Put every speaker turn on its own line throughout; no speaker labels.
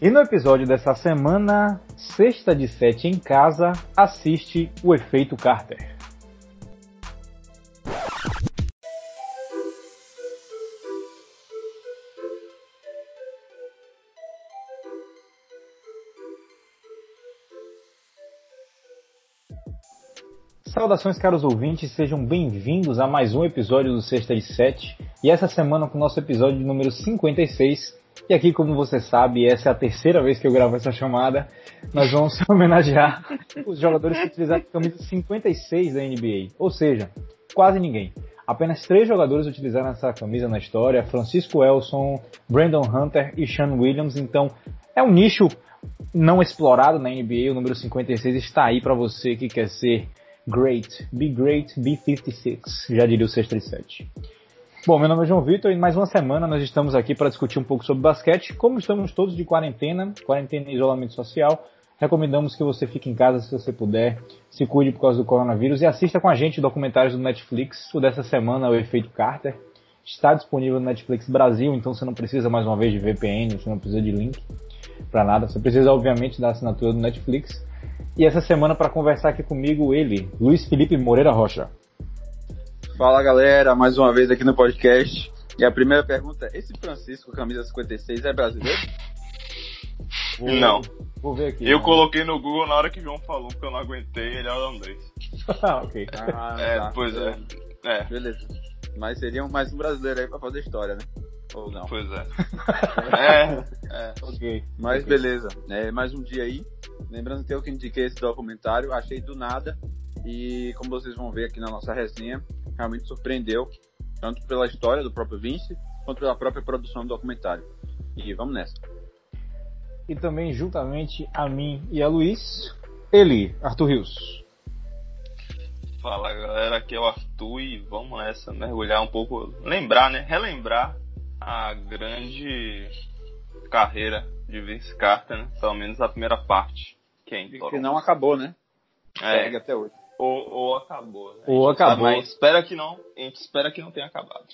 E no episódio dessa semana, sexta de sete em casa, assiste o efeito Carter. Saudações, caros ouvintes, sejam bem-vindos a mais um episódio do Sexta de Sete. E essa semana com o nosso episódio número 56. E aqui, como você sabe, essa é a terceira vez que eu gravo essa chamada. Nós vamos homenagear os jogadores que utilizaram a camisa 56 da NBA. Ou seja, quase ninguém. Apenas três jogadores utilizaram essa camisa na história: Francisco Elson, Brandon Hunter e Sean Williams. Então, é um nicho não explorado na NBA. O número 56 está aí para você que quer ser great. Be great, be 56. Já diria o 637. Bom, meu nome é João Vitor e mais uma semana nós estamos aqui para discutir um pouco sobre basquete. Como estamos todos de quarentena, quarentena e isolamento social, recomendamos que você fique em casa se você puder, se cuide por causa do coronavírus e assista com a gente documentários do Netflix. O dessa semana, o Efeito Carter, está disponível no Netflix Brasil, então você não precisa mais uma vez de VPN, você não precisa de link para nada. Você precisa, obviamente, da assinatura do Netflix. E essa semana, para conversar aqui comigo, ele, Luiz Felipe Moreira Rocha.
Fala galera, mais uma vez aqui no podcast. E a primeira pergunta: esse Francisco, camisa 56, é brasileiro?
Vou, não. Vou ver aqui. Eu né? coloquei no Google na hora que o João falou, porque eu não aguentei, ele é holandês.
ah, ok.
Ah, é, tá. pois é. é.
Beleza. Mas seria mais um brasileiro aí pra fazer história, né? Ou não?
Pois é.
é, é. Ok. Mas okay. beleza. É, mais um dia aí. Lembrando que eu que indiquei esse documentário, achei do nada. E como vocês vão ver aqui na nossa resenha, realmente surpreendeu, tanto pela história do próprio Vince, quanto pela própria produção do documentário. E vamos nessa.
E também, juntamente a mim e a Luiz, ele, Arthur Rios.
Fala galera, aqui é o Arthur e vamos nessa, mergulhar um pouco, lembrar, né? Relembrar a grande carreira de Vince Carter, né? Pelo menos a primeira parte.
Que, é que não acabou, né?
É. Segue até hoje. Ou, ou acabou. Né?
Ou acabou.
Mas espera que não, a gente espera que não tenha acabado.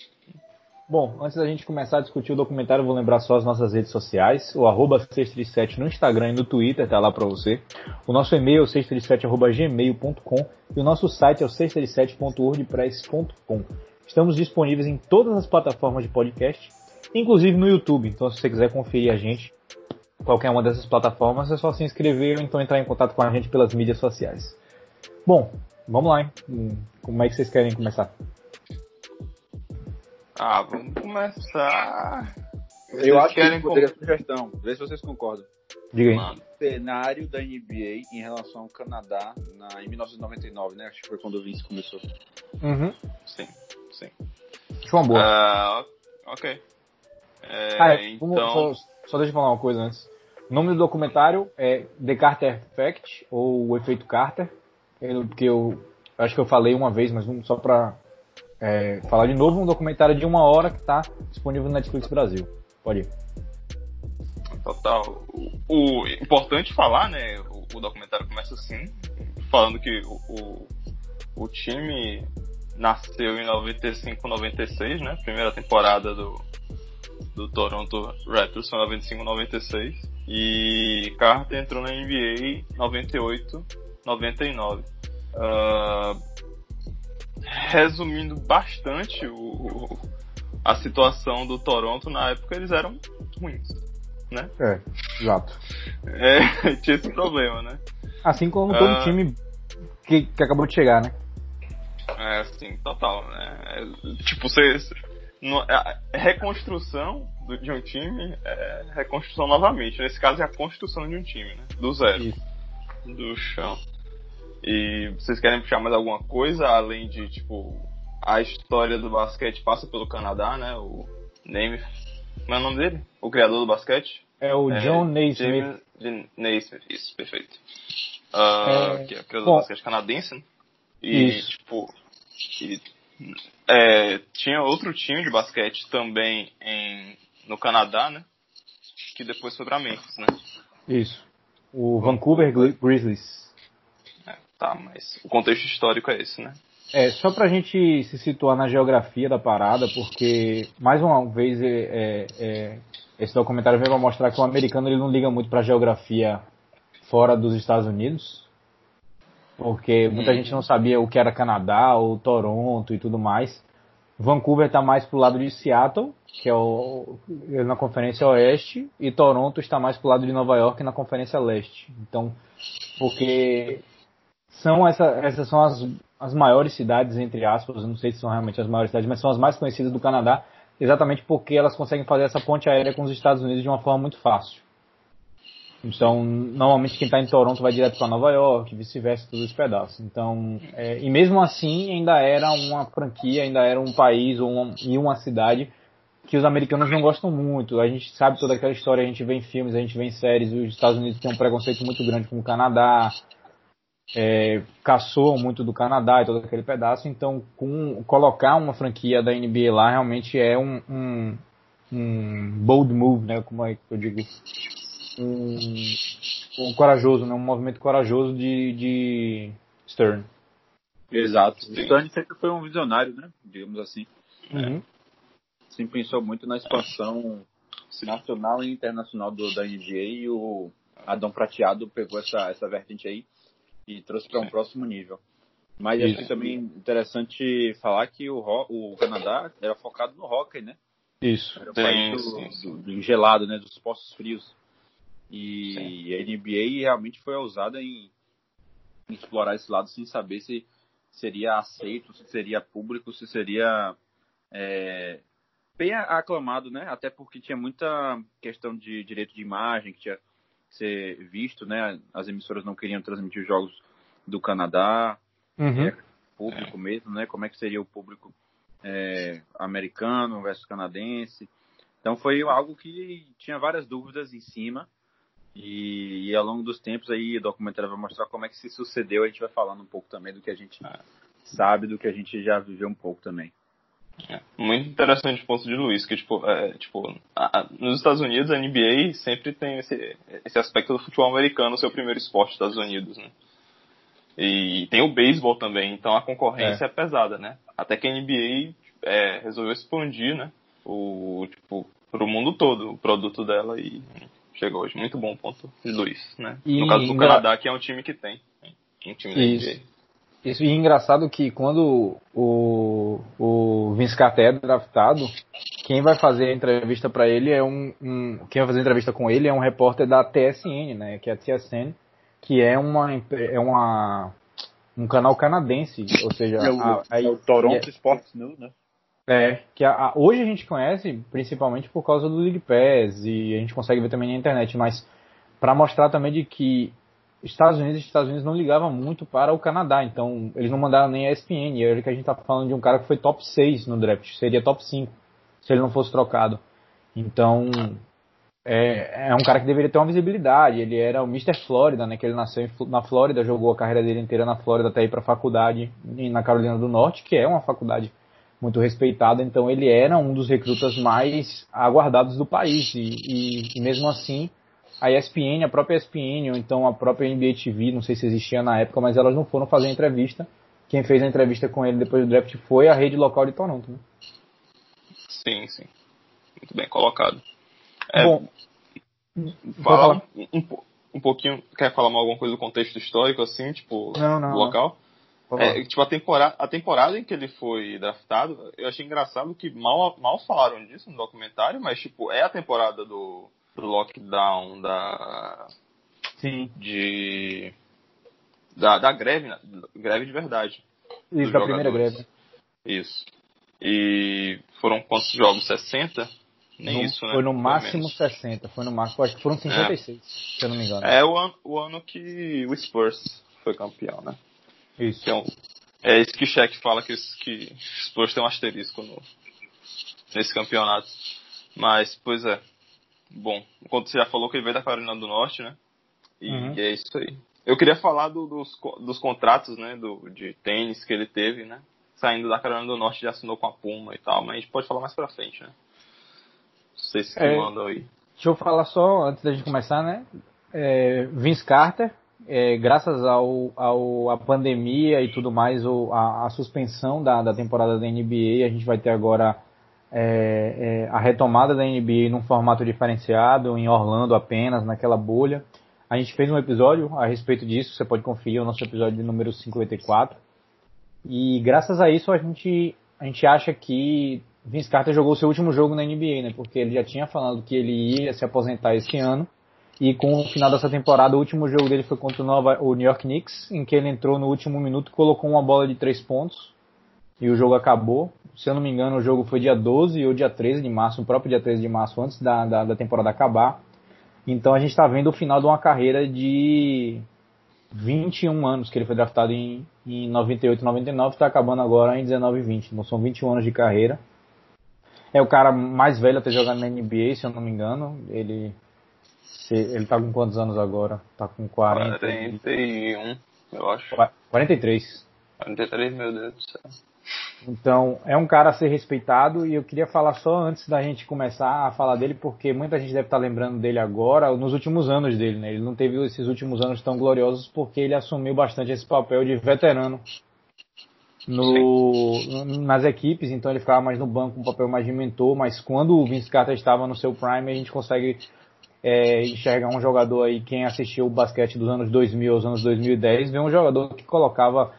Bom, antes da gente começar a discutir o documentário, vou lembrar só as nossas redes sociais. O arroba 637 no Instagram e no Twitter, tá lá pra você. O nosso e-mail é 637.gmail.com e o nosso site é o 637.wordpress.com. Estamos disponíveis em todas as plataformas de podcast, inclusive no YouTube. Então, se você quiser conferir a gente, qualquer uma dessas plataformas, é só se inscrever ou então entrar em contato com a gente pelas mídias sociais. Bom, vamos lá, hein? Como é que vocês querem começar?
Ah, vamos começar.
Vocês Eu acho que poderia com... sugestão. Vê se vocês concordam.
Diga aí. Mano.
Cenário da NBA em relação ao Canadá na, em 1999, né? Acho que foi quando o Vince começou.
Uhum. Sim, sim.
Acho uma boa.
Uh, ok. É,
ah, é, então... Só, só deixa eu falar uma coisa antes. O nome do documentário é The Carter Effect, ou O Efeito Carter porque eu acho que eu falei uma vez, mas só para é, falar de novo, um documentário de uma hora que está disponível no Netflix Brasil. Pode ir.
Total. O, o importante falar, né? O, o, documentário começa assim, falando que o, o, time nasceu em 95, 96, né? Primeira temporada do, do Toronto Raptors foi 95, 96. E Carter entrou na NBA 98, 99. Uh, resumindo bastante o, a situação do Toronto na época, eles eram ruins, né?
É, exato.
É, tinha esse problema, né?
Assim como todo uh, time que, que acabou de chegar, né?
É, assim, total, né? É, tipo, você. No, a reconstrução do, de um time é reconstrução novamente. Nesse caso é a construção de um time, né? Do zero. Isso. Do chão. E vocês querem puxar mais alguma coisa além de, tipo, a história do basquete passa pelo Canadá, né? O Name. Como é o nome dele? O criador do basquete?
É o John é, Naismith.
Naismith, isso, perfeito. Uh, é, que é o criador bom, do basquete canadense, né? E, isso. tipo, e, é, tinha outro time de basquete também em, no Canadá, né? Que depois foi pra Memphis, né?
Isso. O Vancouver Grizzlies.
Tá, mas o contexto histórico é esse, né?
É, só pra gente se situar na geografia da parada, porque, mais uma vez, é, é, é esse documentário veio para mostrar que o americano ele não liga muito para geografia fora dos Estados Unidos, porque muita uhum. gente não sabia o que era Canadá ou Toronto e tudo mais. Vancouver está mais pro lado de Seattle, que é o, na Conferência Oeste, e Toronto está mais pro lado de Nova York na Conferência Leste. Então, porque são essa, essas são as, as maiores cidades, entre aspas, não sei se são realmente as maiores cidades, mas são as mais conhecidas do Canadá, exatamente porque elas conseguem fazer essa ponte aérea com os Estados Unidos de uma forma muito fácil. Então, normalmente quem está em Toronto vai direto para Nova York, vice-versa, todos os pedaços. Então, é, e mesmo assim, ainda era uma franquia, ainda era um país ou e uma cidade que os americanos não gostam muito. A gente sabe toda aquela história, a gente vê em filmes, a gente vê em séries, os Estados Unidos têm um preconceito muito grande com o Canadá, é, caçou muito do Canadá e todo aquele pedaço, então com, colocar uma franquia da NBA lá realmente é um, um, um bold move, né, como é que eu digo, um, um corajoso, né? um movimento corajoso de, de Stern.
Exato. Stern sempre foi um visionário, né? Digamos assim. Uhum. É. Sempre pensou muito na expansão nacional e internacional do, da NBA e o Adão Prateado pegou essa, essa vertente aí e trouxe para um próximo nível. Mas Isso. acho também interessante falar que o, o Canadá era focado no hockey, né?
Isso.
Era o país do, do, do gelado, né? Dos postos frios. E Sim. a NBA realmente foi ousada em, explorar esse lado sem saber se seria aceito, se seria público, se seria é, bem aclamado, né? Até porque tinha muita questão de direito de imagem que tinha ser visto, né? As emissoras não queriam transmitir os jogos do Canadá, uhum. é, público mesmo, né? Como é que seria o público é, americano versus canadense? Então foi algo que tinha várias dúvidas em cima e, e, ao longo dos tempos aí o documentário vai mostrar como é que se sucedeu. A gente vai falando um pouco também do que a gente é. sabe, do que a gente já viveu um pouco também.
É, muito interessante o ponto de Luiz, que tipo, é, tipo a, nos Estados Unidos a NBA sempre tem esse, esse aspecto do futebol americano, seu primeiro esporte dos Estados Unidos, né? E tem o beisebol também, então a concorrência é, é pesada, né? Até que a NBA é, resolveu expandir, né? O, tipo, pro mundo todo, o produto dela e chegou hoje. Muito bom ponto de Luiz, né? E no caso do. Canadá, que é um time que tem. Um time
Isso. da NBA. Isso, e engraçado que quando o, o Vince Carter é draftado, quem vai fazer a entrevista para ele é um, um, Quem vai fazer a entrevista com ele é um repórter da TSN, né? Que é a TSN, que é uma. É uma um canal canadense, ou seja,
é o, a, a, é o Toronto é, Sports News, né?
É, que a, a, hoje a gente conhece principalmente por causa do League Pass e a gente consegue ver também na internet, mas para mostrar também de que Estados Unidos Estados Unidos não ligavam muito para o Canadá, então eles não mandaram nem a ESPN, e hoje que a gente tá falando de um cara que foi top 6 no draft, seria top 5 se ele não fosse trocado. Então, é, é um cara que deveria ter uma visibilidade, ele era o Mr. Florida, né, que ele nasceu na Flórida, jogou a carreira dele inteira na Flórida até ir para a faculdade na Carolina do Norte, que é uma faculdade muito respeitado, então ele era um dos recrutas mais aguardados do país, e, e, e, mesmo assim a ESPN, a própria ESPN, ou então a própria NBA TV, não sei se existia na época, mas elas não foram fazer entrevista. Quem fez a entrevista com ele depois do draft foi a rede local de Toronto. Né?
Sim, sim. Muito bem colocado.
É, Bom,
fala um, um, pouquinho, quer falar alguma coisa do contexto histórico, assim, tipo,
não, não,
local? Não. É, tipo, a temporada, a temporada em que ele foi draftado, eu achei engraçado que mal, mal falaram disso no documentário, mas, tipo, é a temporada do, do lockdown, da.
Sim.
De. Da, da greve, né? greve de verdade.
Isso, da primeira greve.
Isso. E foram quantos jogos? 60? Nem
no,
isso, né?
Foi no máximo 60, foi no máximo, acho que foram 56, é. se eu não me engano.
É o ano, o ano que o Spurs foi campeão, né?
Isso.
Então, é isso que o Cheque fala que, que Spurs tem um asterisco no, nesse campeonato. Mas, pois é. Bom, enquanto você já falou que ele veio da Carolina do Norte, né? E, uhum. e é isso aí. Eu queria falar do, dos, dos contratos, né? Do, de tênis que ele teve, né? Saindo da Carolina do Norte, já assinou com a Puma e tal, mas a gente pode falar mais pra frente, né? Não sei se é, mandam aí.
Deixa eu falar só, antes da gente começar, né? É, Vince Carter, é, graças ao, ao a pandemia e tudo mais, o, a, a, suspensão da, da temporada da NBA, a gente vai ter agora é, é, a retomada da NBA num formato diferenciado, em Orlando apenas, naquela bolha. A gente fez um episódio a respeito disso, você pode conferir o nosso episódio número 54. E graças a isso a gente, a gente acha que Vince Carter jogou seu último jogo na NBA, né? Porque ele já tinha falado que ele ia se aposentar esse ano. E com o final dessa temporada, o último jogo dele foi contra o, Nova, o New York Knicks, em que ele entrou no último minuto e colocou uma bola de três pontos. E o jogo acabou. Se eu não me engano, o jogo foi dia 12 ou dia 13 de março, o próprio dia 13 de março, antes da, da, da temporada acabar. Então a gente está vendo o final de uma carreira de 21 anos, que ele foi draftado em, em 98 99, está acabando agora em 19 e 20. Então são 21 anos de carreira. É o cara mais velho a ter jogado na NBA, se eu não me engano. Ele ele tá com quantos anos agora? Tá com 40.
41, eu acho.
43.
43, meu Deus do céu.
Então, é um cara a ser respeitado e eu queria falar só antes da gente começar a falar dele, porque muita gente deve estar lembrando dele agora, nos últimos anos dele, né? Ele não teve esses últimos anos tão gloriosos porque ele assumiu bastante esse papel de veterano no, nas equipes, então ele ficava mais no banco, um papel mais de mentor, mas quando o Vince Carter estava no seu prime, a gente consegue é, enxergar um jogador aí, quem assistiu o basquete dos anos 2000 aos anos 2010, vê um jogador que colocava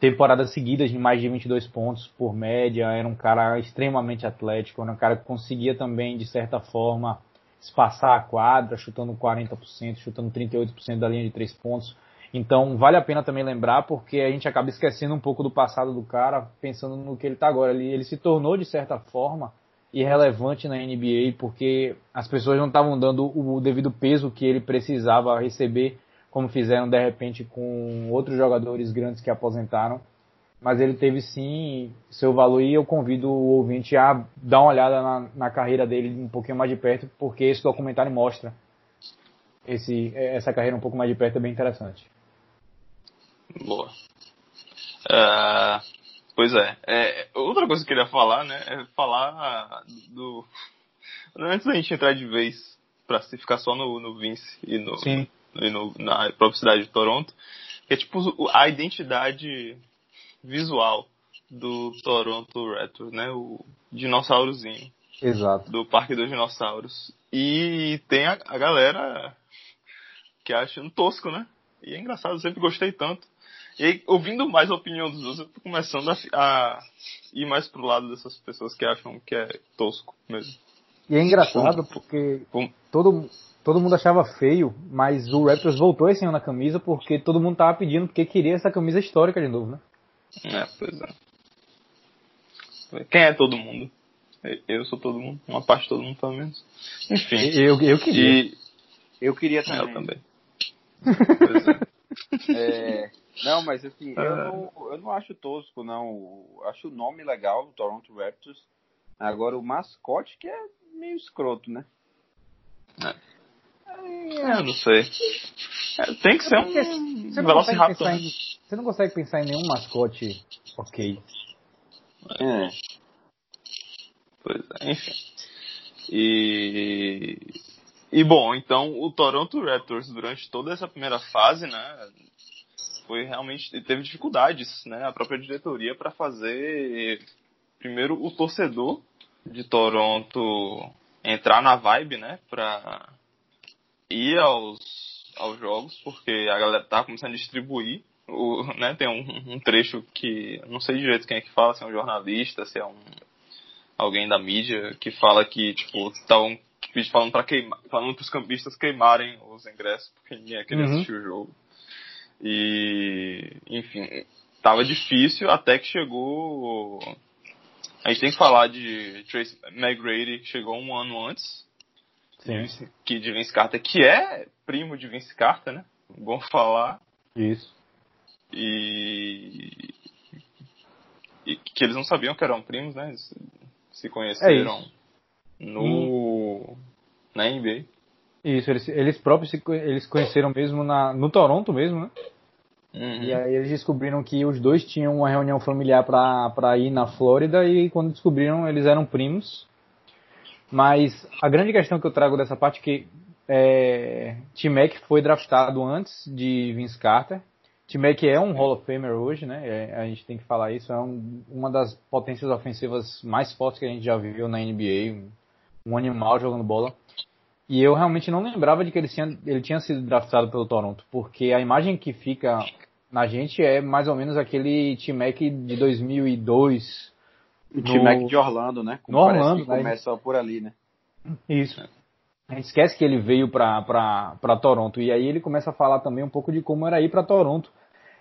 temporadas seguidas de mais de 22 pontos por média, era um cara extremamente atlético, era um cara que conseguia também, de certa forma, espaçar a quadra, chutando 40%, chutando 38% da linha de 3 pontos. Então, vale a pena também lembrar, porque a gente acaba esquecendo um pouco do passado do cara, pensando no que ele está agora. Ele, ele se tornou, de certa forma, irrelevante na NBA porque as pessoas não estavam dando o devido peso que ele precisava receber, como fizeram de repente com outros jogadores grandes que aposentaram. Mas ele teve sim seu valor e eu convido o ouvinte a dar uma olhada na, na carreira dele um pouquinho mais de perto, porque esse documentário mostra esse, essa carreira um pouco mais de perto, é bem interessante.
Boa. Uh, Pois é. é. Outra coisa que eu queria falar, né? É falar do. Antes da gente entrar de vez pra se ficar só no, no Vince e, no,
Sim.
E no, na própria cidade de Toronto, que é tipo a identidade visual do Toronto Raptors, né? O dinossaurozinho.
Exato.
Do Parque dos Dinossauros. E tem a, a galera que acha um tosco, né? E é engraçado, eu sempre gostei tanto. E aí, ouvindo mais a opinião dos outros, eu tô começando a, a, ir mais pro lado dessas pessoas que acham que é tosco mesmo.
E é engraçado porque todo, todo mundo achava feio, mas o Raptors voltou esse ano na camisa porque todo mundo tava pedindo porque queria essa camisa histórica de novo, né?
É, pois é. Quem é todo mundo? Eu sou todo mundo, uma parte de todo mundo pelo menos. Enfim.
Eu, eu queria.
E... Eu queria também.
Eu também.
pois é. é... Não, mas assim, eu, ah. não, eu não acho tosco, não. Acho o nome legal, Toronto Raptors. Agora o mascote que é meio escroto, né?
É, é não sei. É, tem que ser um
você Velociraptor. Em, você não consegue pensar em nenhum mascote ok.
É. Pois é, enfim. E. E bom, então o Toronto Raptors durante toda essa primeira fase, né, foi realmente teve dificuldades, né, a própria diretoria para fazer primeiro o torcedor de Toronto entrar na vibe, né, para ir aos aos jogos, porque a galera tá começando a distribuir o, né, tem um, um, trecho que não sei direito quem é que fala, se é um jornalista, se é um alguém da mídia que fala que tipo estavam falando para queimar, falando para os campistas queimarem os ingressos porque ninguém ia querer uhum. assistir o jogo. E, enfim, tava difícil até que chegou. A gente tem que falar de Trace McGrady, que chegou um ano antes.
Sim.
Que de Vince Carter, que é primo de Vince Carter, né? Bom falar.
Isso.
E. E que eles não sabiam que eram primos, né? Eles se conheceram é no. na NBA.
Isso, eles, eles próprios se, eles conheceram mesmo na, no Toronto mesmo, né?
Uhum.
E aí eles descobriram que os dois tinham uma reunião familiar para ir na Flórida e quando descobriram eles eram primos. Mas a grande questão que eu trago dessa parte é que é, T-Mac foi draftado antes de Vince Carter que é um Hall of Famer hoje, né? É, a gente tem que falar isso. É um, uma das potências ofensivas mais fortes que a gente já viu na NBA. Um, um animal jogando bola. E eu realmente não lembrava de que ele tinha, ele tinha sido draftado pelo Toronto, porque a imagem que fica na gente é mais ou menos aquele T-Mac de 2002.
O T-Mac de Orlando, né?
Como no Orlando,
né? Começa por ali, né?
Isso. A gente esquece que ele veio para Toronto. E aí ele começa a falar também um pouco de como era ir para Toronto.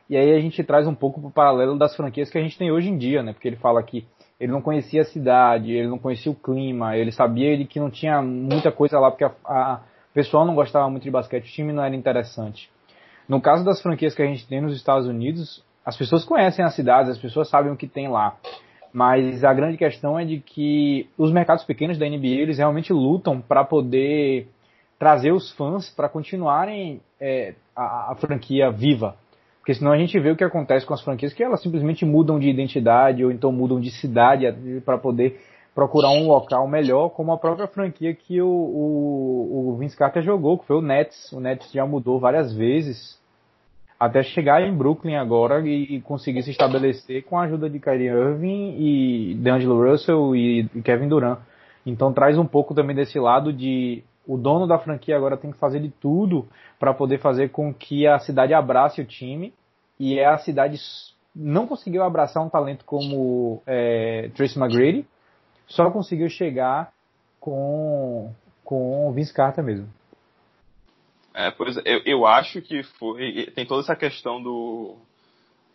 E aí a gente traz um pouco o paralelo das franquias que a gente tem hoje em dia, né? Porque ele fala que ele não conhecia a cidade, ele não conhecia o clima, ele sabia que não tinha muita coisa lá, porque a, a pessoal não gostava muito de basquete, o time não era interessante. No caso das franquias que a gente tem nos Estados Unidos, as pessoas conhecem as cidades, as pessoas sabem o que tem lá. Mas a grande questão é de que os mercados pequenos da NBA eles realmente lutam para poder trazer os fãs para continuarem é, a, a, franquia viva. Porque senão a gente vê o que acontece com as franquias, que elas simplesmente mudam de identidade ou então mudam de cidade para poder procurar um local melhor, como a própria franquia que o, o, o Vince Carter jogou, que foi o Nets. O Nets já mudou várias vezes até chegar em Brooklyn agora e, conseguir se estabelecer com a ajuda de Kyrie Irving e D'Angelo Russell e, Kevin Durant. Então traz um pouco também desse lado de o dono da franquia agora tem que fazer de tudo para poder fazer com que a cidade abrace o time e é a cidade não conseguiu abraçar um talento como é, Tracy McGrady, só conseguiu chegar com com Vince Carter mesmo.
É, pois eu, eu acho que foi. Tem toda essa questão do.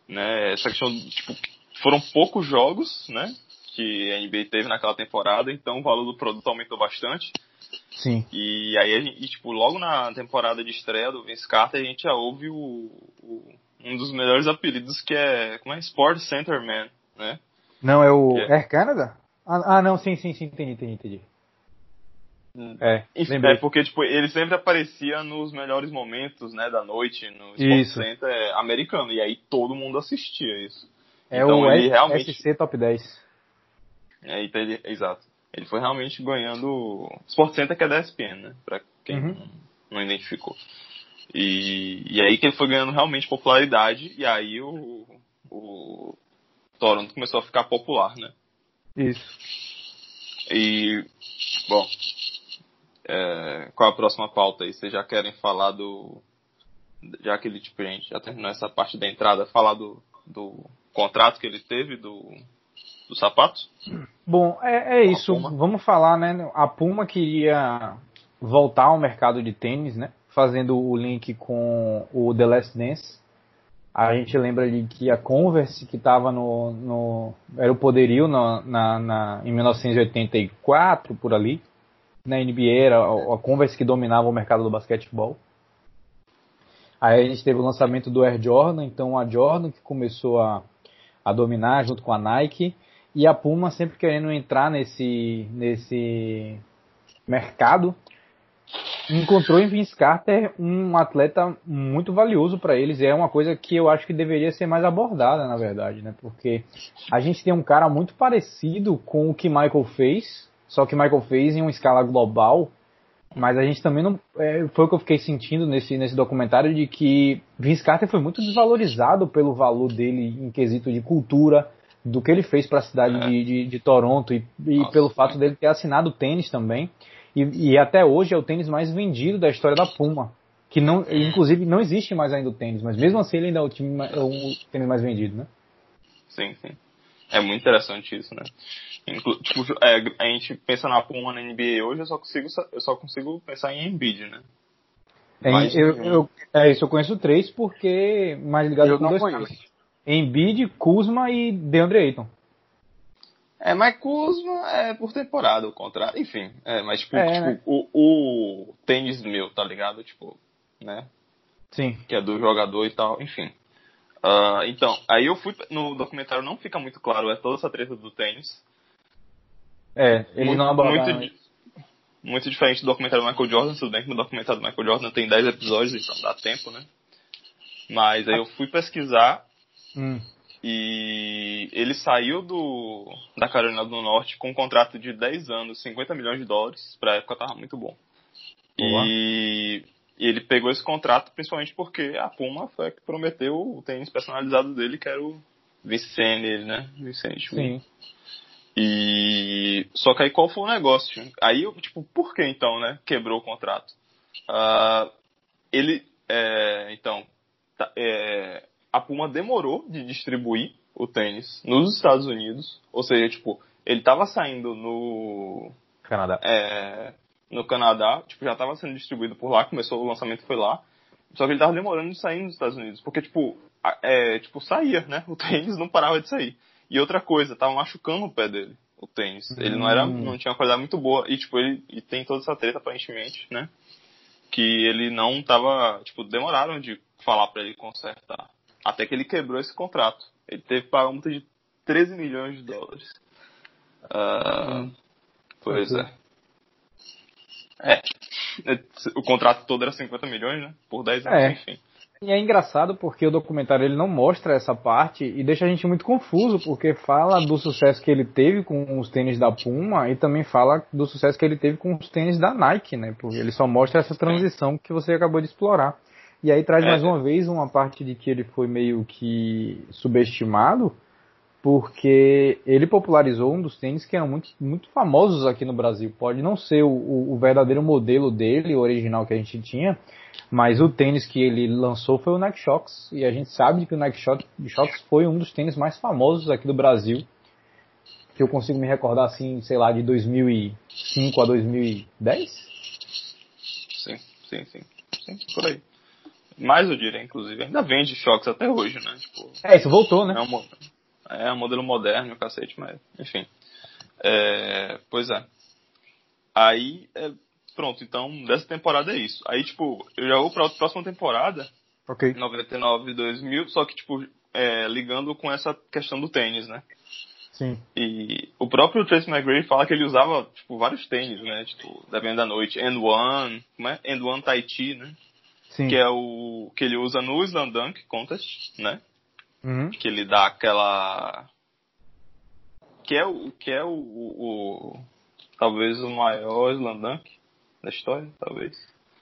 Né, essa questão, tipo, foram poucos jogos, né? Que a NBA teve naquela temporada, então o valor do produto aumentou bastante.
Sim.
E aí, e, tipo, logo na temporada de estreia do Vince Carter, a gente já ouve o, o um dos melhores apelidos que é. Como é? Sport Center Man, né?
Não, é o é... Air Canada? Ah, ah, não, sim, sim, sim, entendi, entendi, entendi.
É, é porque tipo, ele sempre aparecia nos melhores momentos né, da noite no Sport isso. Center é, americano, e aí todo mundo assistia isso.
É então, o ele S realmente... SC Top 10.
É, então ele, exato. Ele foi realmente ganhando. Sport Center que é da ESPN, né? Pra quem uhum. não, não, identificou. E, e aí que ele foi ganhando realmente popularidade, e aí o, o Toronto começou a ficar popular, né?
Isso.
E, bom, é, qual a próxima pauta aí? Vocês já querem falar do. Já que ele, tipo, a gente já terminou essa parte da entrada, falar do, do contrato que ele teve do, do sapato?
Bom, é, é isso. Vamos falar, né? A Puma queria voltar ao mercado de tênis, né? Fazendo o link com o The Last Dance. A gente lembra de que a Converse, que estava no, no, Era o poderio na, na, na, em 1984, por ali, na NBA era a Converse que dominava o mercado do basquetebol. Aí a gente teve o lançamento do Air Jordan, então a Jordan que começou a, a dominar junto com a Nike e a Puma sempre querendo entrar nesse, nesse mercado. Encontrou em Vince Carter um atleta muito valioso para eles é uma coisa que eu acho que deveria ser mais abordada, na verdade, né? Porque a gente tem um cara muito parecido com o que Michael fez, só que Michael fez em uma escala global, mas a gente também não. É, foi o que eu fiquei sentindo nesse, nesse documentário de que Vince Carter foi muito desvalorizado pelo valor dele em quesito de cultura, do que ele fez para a cidade é. de, de, de, Toronto e, e pelo fato dele ter assinado tênis também. E, e, até hoje é o tênis mais vendido da história da Puma. Que não, inclusive não existe mais ainda o tênis, mas mesmo assim ele ainda é o, time, é o tênis mais vendido, né?
Sim, sim. É muito interessante isso, né? Tipo, é, a gente pensa na Puma na NBA hoje, eu só consigo, eu só consigo pensar em Embiid, né?
É, Mas, eu, eu, é isso, eu conheço três porque mais ligado eu com dois conheço. caras. Embiid, Kuzma e DeAndre Ayton.
É, mas Kuzma é por temporada o contrato, enfim. É, mas tipo, é, tipo né? o, o tênis meu, tá ligado? Tipo, né?
Sim.
Que é do jogador e tal, enfim. Uh, então, aí eu fui no documentário, não fica muito claro, é toda essa treta do tênis.
É, ele muito, não abordaram
muito, muito diferente do documentário do Michael Jordan, tudo bem que no documentário do Michael Jordan tem 10 episódios, então dá tempo, né? Mas aí eu fui pesquisar
hum.
e ele saiu do da Carolina do Norte com um contrato de 10 anos, 50 milhões de dólares, pra época tava muito bom. Boa. E E ele pegou esse contrato principalmente porque a Puma foi a que prometeu o tênis personalizado dele, que era o Vicente, né? Vicente.
Sim.
E só que aí qual foi o negócio? Aí, tipo, por que então, né? Quebrou o contrato? Uh, ele, é, então, tá, é, a Puma demorou de distribuir o tênis nos Estados Unidos, ou seja, tipo, ele estava saindo no
Canadá.
É, no Canadá, tipo, já estava sendo distribuído por lá, começou o lançamento foi lá. Só que ele tava demorando de sair nos Estados Unidos, porque tipo, é, tipo saía, né? O tênis não parava de sair. E outra coisa, tava machucando o pé dele, o tênis. Ele não era,
Hum.
não tinha uma qualidade muito boa e tipo, ele e tem toda essa treta aparentemente, né? Que ele não tava, tipo, demoraram de falar para ele consertar. Até que ele quebrou esse contrato. Ele teve que pagar uma multa de 13 milhões de dólares. Ah, Pois é. É. O contrato todo era 50 milhões, né? Por 10 anos,
É.
enfim.
E é engraçado porque o documentário ele não mostra essa parte e deixa a gente muito confuso, porque fala do sucesso que ele teve com os tênis da Puma e também fala do sucesso que ele teve com os tênis da Nike, né? Porque ele só mostra essa transição que você acabou de explorar. E aí traz
É.
mais uma vez uma parte de que ele foi meio que subestimado, porque ele popularizou um dos tênis que eram muito, muito famosos aqui no Brasil. Pode não ser o, o- verdadeiro modelo dele, o original que a gente tinha, mas o tênis que ele lançou foi o Nike Shox. E a gente sabe que o Nike Shox Shox foi um dos tênis mais famosos aqui do Brasil. Que eu consigo me recordar assim, sei lá, de 2005 a 2010?
Sim, sim, sim. Sim, por aí. Mais eu diria, inclusive. Ainda vende choques até hoje, né? Tipo,
É, isso voltou, né?
é um, é um modelo moderno, cacete, mas enfim. É, pois é. Aí, é, pronto, então, dessa temporada é isso. Aí, tipo, eu já vou pra próxima temporada,
Ok.
99 e 2000, só que, tipo, é, ligando com essa questão do tênis, né?
Sim.
E o próprio Tracy McGrady fala que ele usava, tipo, vários tênis, né? Tipo, dependendo da noite. And One, como é? And One Tahiti, né?
Sim.
Que é o que ele usa no Slam Dunk Contest, né?
Uhum.
Que ele dá aquela... Que é o... Que é o, o- o- talvez o maior Slam Dunk da história, talvez.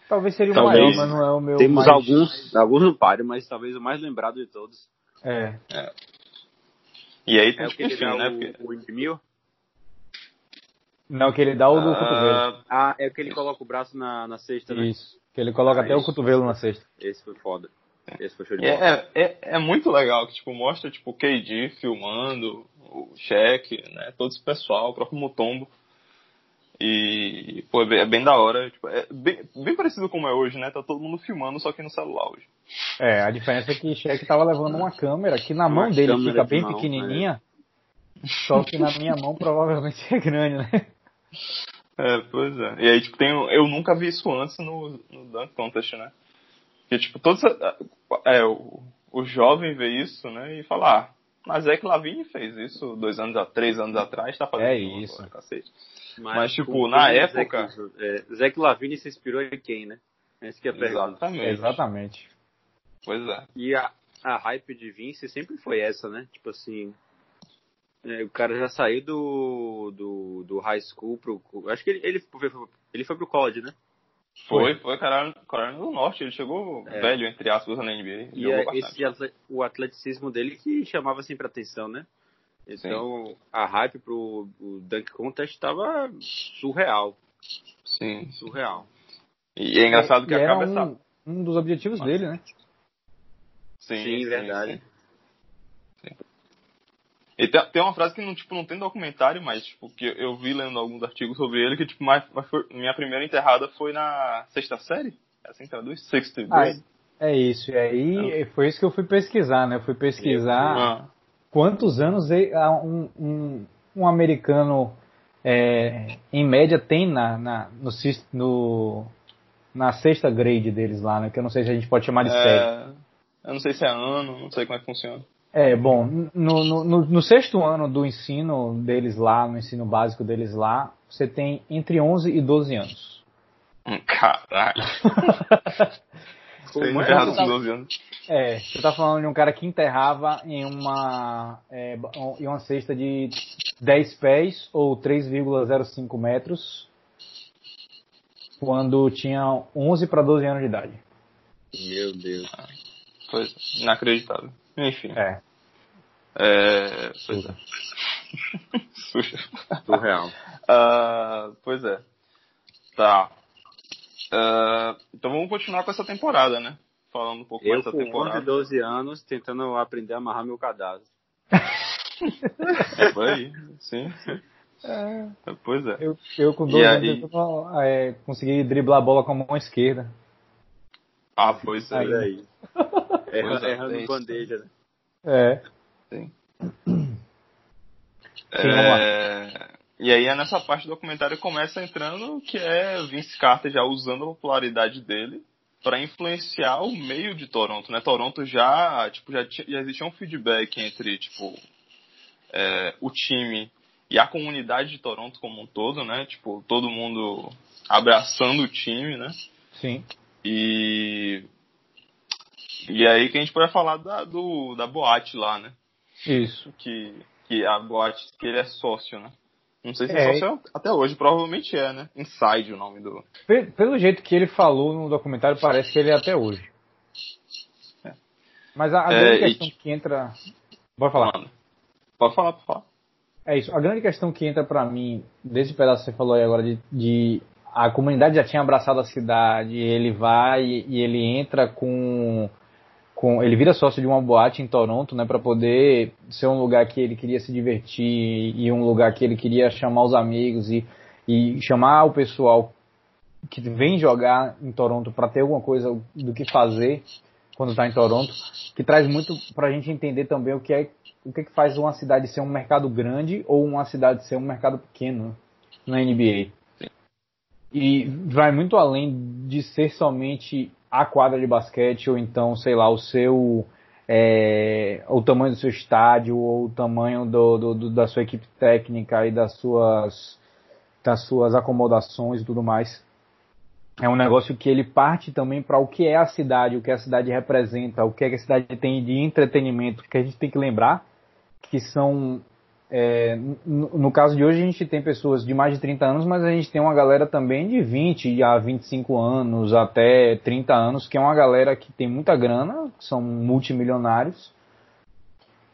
Talvez seria o
Talvez.
maior, mas não é o meu
Temos
mais...
alguns, alguns no páreo, mas talvez o mais lembrado de todos.
É.
E aí,
É o que ele
enfim,
dá
né?
o,
Porque,
o.
Não, que ele dá o do
Ah,
cotovelo.
Ah, é o que ele coloca o braço na, na cesta, né?
Isso. Que ele coloca
Ah,
até o
isso.
cotovelo na cesta.
Esse foi foda. Esse foi show de bola.
É, é, é muito legal que tipo, mostra tipo, o KD filmando, o Shaq, né, todo esse pessoal, o próprio Mutombo. E pô, é bem, é bem da hora. Tipo, é bem, bem parecido como é hoje, né? Tá todo mundo filmando, só que no celular hoje.
É, a diferença é que Shaq tava levando uma câmera que na
Uma
mão dele fica
de
bem
mão,
pequenininha, só que na minha mão provavelmente é grande, né?
É, pois é. E aí, tipo, tem, o- eu nunca vi isso antes no, no Dunk Contest, né? Porque, tipo, todos. É, o, o jovem vê isso, né? E fala, ah, mas é que Lavigne fez isso dois anos, a três anos atrás, tá fazendo
É
isso agora, cacete. Mas, tipo,
com
na
quem
época-
Zac, é, Zac Lavine se inspirou em quem, né? Essa que é a pergunta.
Exatamente.
Exatamente.
Pois é.
E a, a hype de Vince sempre foi essa, né? Tipo assim. é, o cara já saiu do, do, do high school pro. Acho que ele, ele, foi, ele foi pro college, né?
Foi, foi Carolina, Carolina do Norte. Ele chegou
É.
velho, entre aspas, na NBA.
E
Jogou
é esse atle- o atleticismo dele que chamava sempre atenção, né? Então a hype pro o Dunk Contest tava surreal.
Sim.
Surreal.
E é engraçado que
E era
acaba essa.
um, um dos objetivos dele, né?
Sim, verdade.
sim. E tem, tem uma frase que não, tipo, não tem documentário, mas tipo, que eu vi lendo alguns artigos sobre ele, que tipo, mas, mas foi- minha primeira enterrada foi na sexta série? É assim que traduz? Sixth
Ah,
grade?
É isso. E aí foi isso que eu fui pesquisar, né? Eu fui pesquisar
Ah,
quantos anos ah, um, um, um americano é, em média tem na, na, no, no- na sexta grade deles lá, né? Que eu não sei se a gente pode chamar de série.
é, eu não sei se é ano, não sei como é que funciona.
É, bom, no, no, no- no sexto ano do ensino deles lá, no ensino básico deles lá, você tem entre 11 e 12 anos.
Caralho. Tem
é?
enterrado com 12 anos.
É, você tá falando de um cara que enterrava em uma, é, em uma cesta de 10 pés ou 3,05 metros quando tinha 11 para 12 anos de idade.
Meu Deus.
Pois, inacreditável. Enfim.
É.
É, pois é.
Suja. Surreal.
Uh, pois é. Tá. Uh, então vamos continuar com essa temporada, né? Falando um pouco
Eu
mais dessa
com
temporada.
11, 12 anos, tentando aprender a amarrar meu cadastro.
É, foi aí. Sim, sim.
É,
Pois é.
eu, eu com
E
12
aí?
anos eu, é, consegui driblar a bola com a mão esquerda.
Ah, pois é.
Olha aí.
Pois é,
errando
isso.
bandeja, né?
É.
Sim.
Sim.
É, E aí é nessa parte do documentário começa entrando que é Vince Carter já usando a popularidade dele para influenciar o meio de Toronto, né? Toronto já, tipo, já, tinha, já existia um feedback entre, tipo, é, o time e a comunidade de Toronto como um todo, né? Tipo, todo mundo abraçando o time, né?
Sim.
E e aí que a gente pode falar da, do, da boate lá, né?
Isso.
que, que a boate, que ele é sócio, né? Não sei se é,
É.
sócio até hoje, provavelmente é, né? Inside o nome do.
Pe- Pelo jeito que ele falou no documentário, parece que ele é até hoje.
É.
Mas a, a
É,
grande
e
questão que entra. Pode falar.
Mano. Pode falar, pode falar.
É isso. A grande questão que entra pra mim, desse pedaço que você falou aí agora, de, de a comunidade já tinha abraçado a cidade, ele vai e ele entra com, com. Ele vira sócio de uma boate em Toronto, né, pra poder ser um lugar que ele queria se divertir e um lugar que ele queria chamar os amigos e, e chamar o pessoal que vem jogar em Toronto pra ter alguma coisa do que fazer quando está em Toronto, que traz muito pra gente entender também o que é o que, que faz uma cidade ser um mercado grande ou uma cidade ser um mercado pequeno na NBA. E vai muito além de ser somente a quadra de basquete ou então, sei lá, o seu é, o tamanho do seu estádio ou o tamanho do, do- do- da sua equipe técnica e das suas das suas acomodações e tudo mais. É um negócio que ele parte também para o que é a cidade, o que a cidade representa, o que, é que a cidade tem de entretenimento, que a gente tem que lembrar que são. É, no, no caso de hoje, a gente tem pessoas de mais de 30 anos, mas a gente tem uma galera também de 20 a 25 anos, até 30 anos, que é uma galera que tem muita grana, que são multimilionários,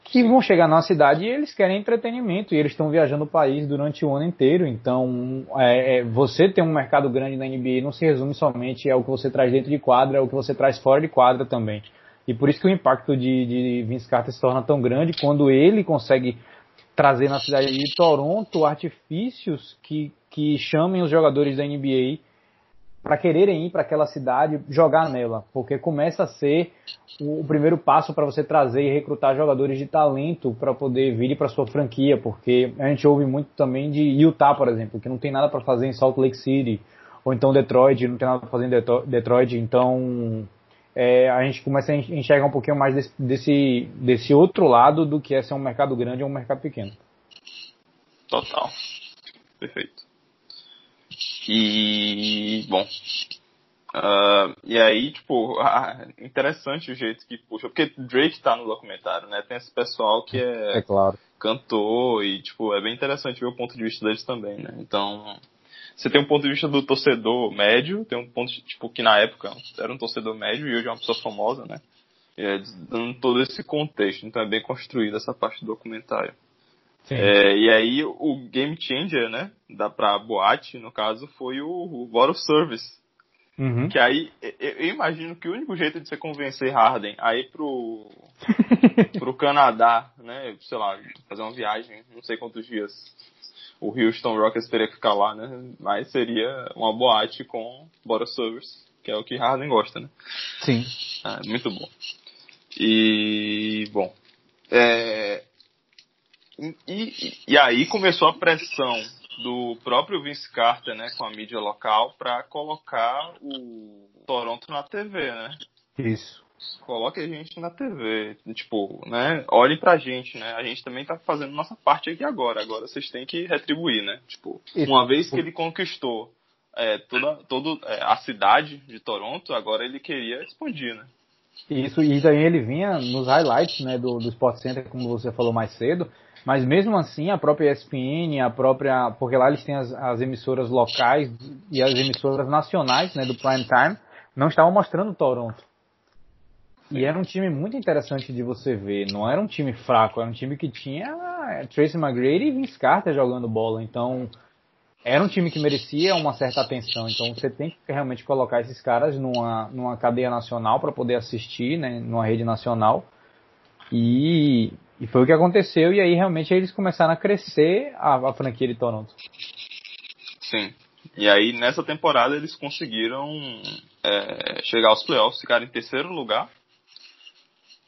que vão chegar na cidade e eles querem entretenimento, e eles estão viajando o país durante o ano inteiro. Então, é, é, você ter um mercado grande na NBA não se resume somente ao que você traz dentro de quadra, é o que você traz fora de quadra também. E por isso que o impacto de, de Vince Carter se torna tão grande quando ele consegue trazer na cidade de Toronto artifícios que, que chamem os jogadores da NBA para quererem ir para aquela cidade jogar nela, porque começa a ser o, primeiro passo para você trazer e recrutar jogadores de talento para poder vir para sua franquia, porque a gente ouve muito também de Utah, por exemplo, que não tem nada para fazer em Salt Lake City, ou então Detroit, não tem nada para fazer em Detro- Detroit, então é, a gente começa a enxergar um pouquinho mais desse, desse, desse outro lado do que é ser um mercado grande ou um mercado pequeno.
Total. Perfeito. E. Bom. ah, e aí, tipo, ah, interessante o jeito que puxa. Porque Drake tá no documentário, né? Tem esse pessoal que é,
claro.
cantor e, tipo, é bem interessante ver o ponto de vista deles também, né? Então. Você tem um ponto de vista do torcedor médio, tem um ponto, tipo, que na época era um torcedor médio e hoje é uma pessoa famosa, né? É dando todo esse contexto. Então é bem construída essa parte do documentário. É, e aí o game changer, né, da pra boate, no caso, foi o, o Bottle Service.
Uhum.
Que aí, eu, eu imagino que o único jeito de você convencer Harden a ir pro, pro Canadá, né, sei lá, fazer uma viagem, não sei quantos dias o Houston Rockets teria que ficar lá, né, mas seria uma boate com Service, que é o que Harden gosta, né.
Sim.
Ah, muito bom. E, bom, é, e, e, e aí começou a pressão do próprio Vince Carter, né, com a mídia local, para colocar o Toronto na TV, né?
Isso.
Coloque a gente na TV, tipo, né? Olhem pra gente, né? A gente também tá fazendo nossa parte aqui agora. Agora vocês têm que retribuir, né? Tipo, uma vez que ele conquistou é, toda, todo, é, a cidade de Toronto, agora ele queria expandir, né?
Isso, e daí ele vinha nos highlights né, do, do Sport Center, como você falou mais cedo, Mas mesmo assim, a própria ESPN, a própria. Porque lá eles têm as, as emissoras locais e as emissoras nacionais, né, do prime time, não estavam mostrando Toronto. E era um time muito interessante de você ver. Não era um time fraco, era um time que tinha é, Tracy McGrady e Vince Carter jogando bola. Então, era um time que merecia uma certa atenção. Então, você tem que realmente colocar esses caras numa, numa cadeia nacional para poder assistir, né, numa rede nacional. E, e foi o que aconteceu. E aí, realmente, eles começaram a crescer a, a franquia de Toronto.
Sim. E aí, nessa temporada, eles conseguiram é, chegar aos playoffs, ficar em terceiro lugar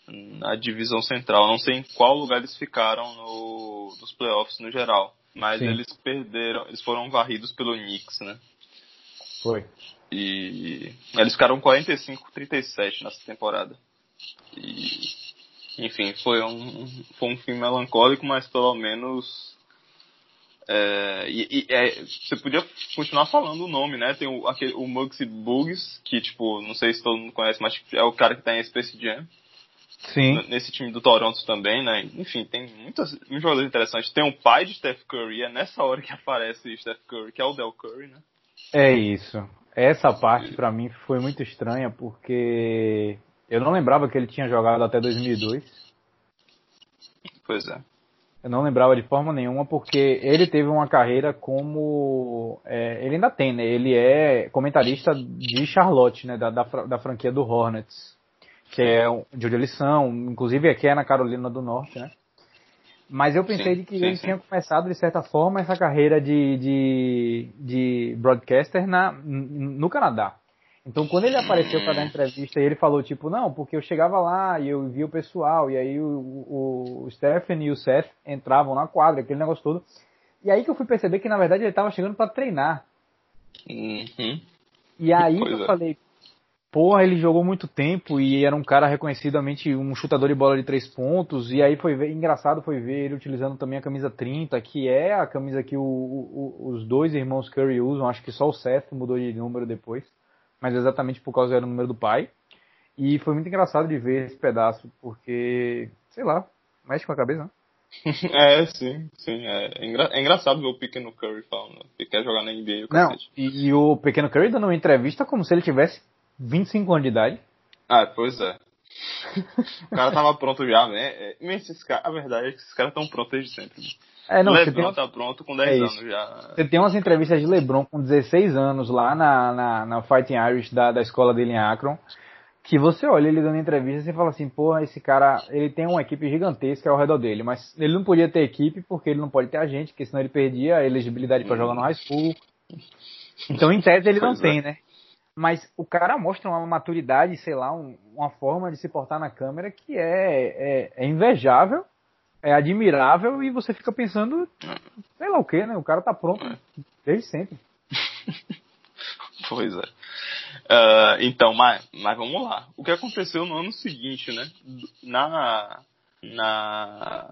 na divisão central. Não sei em qual lugar eles ficaram no, nos playoffs no geral. Mas Sim. eles perderam, eles foram varridos pelo Knicks, né?
Foi.
E eles ficaram 45-37 nessa temporada. E, enfim, foi um, foi um fim melancólico, mas pelo menos. É, e, e é, você podia continuar falando o nome, né? Tem o, aquele, o Muggsy Bugs, que, tipo, não sei se todo mundo conhece, mas é o cara que tá em Space Jam.
Sim.
Nesse time do Toronto também, né? Enfim, tem muitos, muitos jogadores interessantes. Tem um pai de Steph Curry, é nessa hora que aparece Steph Curry, que é o Del Curry, né?
É isso. Essa parte para mim foi muito estranha porque eu não lembrava que ele tinha jogado até 2002.
Pois é.
Eu não lembrava de forma nenhuma porque ele teve uma carreira como. É, ele ainda tem, né? Ele é comentarista de Charlotte, né? Da, da, da franquia do Hornets que é de onde eles são, inclusive aqui é na Carolina do Norte, né? Mas eu pensei sim, de que sim, ele sim. tinha começado, de certa forma, essa carreira de, de, de broadcaster na, no Canadá. Então, quando ele apareceu para dar entrevista, ele falou, tipo, não, porque eu chegava lá e eu via o pessoal, e aí o, o, o Stephen e o Seth entravam na quadra, aquele negócio todo. E aí que eu fui perceber que, na verdade, ele estava chegando para treinar.
Uhum.
E aí que eu falei, porra, ele jogou muito tempo e era um cara reconhecidamente um chutador de bola de três pontos. E aí foi ver, engraçado foi ver ele utilizando também a camisa 30, que é a camisa que o, o, os dois irmãos Curry usam. Acho que só o Seth mudou de número depois, mas exatamente por causa do número do pai. E foi muito engraçado de ver esse pedaço, porque, sei lá, mexe com a cabeça, né?
é, sim, sim. É, é, engra é, engraçado ver o pequeno Curry falando que quer jogar na NBA.
O Não, e, e, o pequeno Curry dando uma entrevista como se ele tivesse 25 anos de idade.
Ah, pois é. o cara tava pronto já, né? É, esses cara, a verdade é que esses caras estão prontos desde sempre. Né? É, não, Lebron tem... tá pronto com 10 é anos já.
Você tem umas entrevistas de Lebron com 16 anos lá na, na, na Fighting Irish da, da escola dele em Akron, que você olha ele dando entrevista e fala assim, porra, esse cara, ele tem uma equipe gigantesca ao redor dele, mas ele não podia ter equipe porque ele não pode ter agente, porque senão ele perdia a elegibilidade para jogar no high school. Então, em tese, ele pois não é. tem, né? Mas o cara mostra uma maturidade, sei lá, um, uma forma de se portar na câmera que é, é, é, invejável, é admirável e você fica pensando, sei lá o que, né? O cara tá pronto desde sempre.
pois é. Uh, então, mas, mas vamos lá. O que aconteceu no ano seguinte, né? Na, na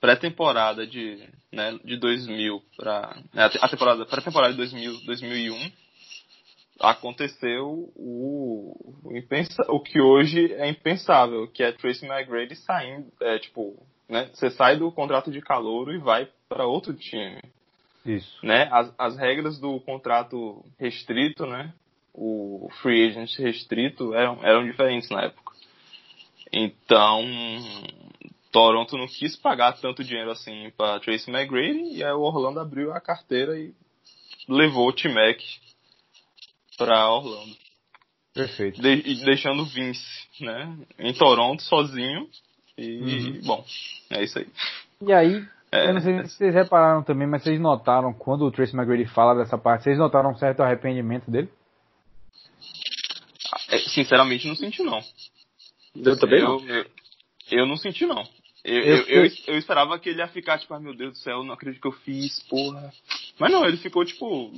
pré-temporada de, né, de 2000 para né, a temporada pré-temporada de 2000, 2001 aconteceu o, o, impensa, o que hoje é impensável, que é Tracy McGrady saindo, é, tipo, né, você sai do contrato de calouro e vai para outro time.
Isso.
Né? As, as regras do contrato restrito, né, o free agent restrito eram, eram diferentes na época. Então, Toronto não quis pagar tanto dinheiro assim para Tracy McGrady e aí o Orlando abriu a carteira e levou o T-Mac para Orlando.
Perfeito.
De, deixando Vince, né, em Toronto sozinho. E, uhum. bom, é isso aí.
E aí, é, eu não sei se vocês repararam também, mas vocês notaram quando o Tracy McGrady fala dessa parte, vocês notaram um certo arrependimento dele?
É, sinceramente, não senti não.
Eu também
eu,
não.
Eu, eu, não senti não. Eu, eu, eu, eu, esperava que ele ia ficar, tipo, ah, meu Deus do céu, não acredito que eu fiz, porra. Mas não, ele ficou, tipo,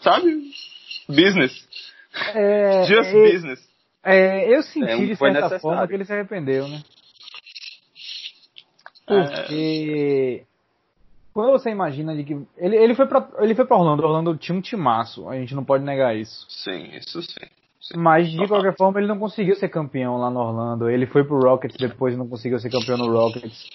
sabe? Business.
É,
Just é, business.
É, eu senti é, de certa forma que ele se arrependeu, né? Porque quando você imagina de que ele, ele foi para ele foi para Orlando, Orlando tinha um timaço, a gente não pode negar isso.
Sim, isso sim. sim.
Mas de qualquer forma ele não conseguiu ser campeão lá no Orlando. Ele foi pro Rockets depois não conseguiu ser campeão no Rockets.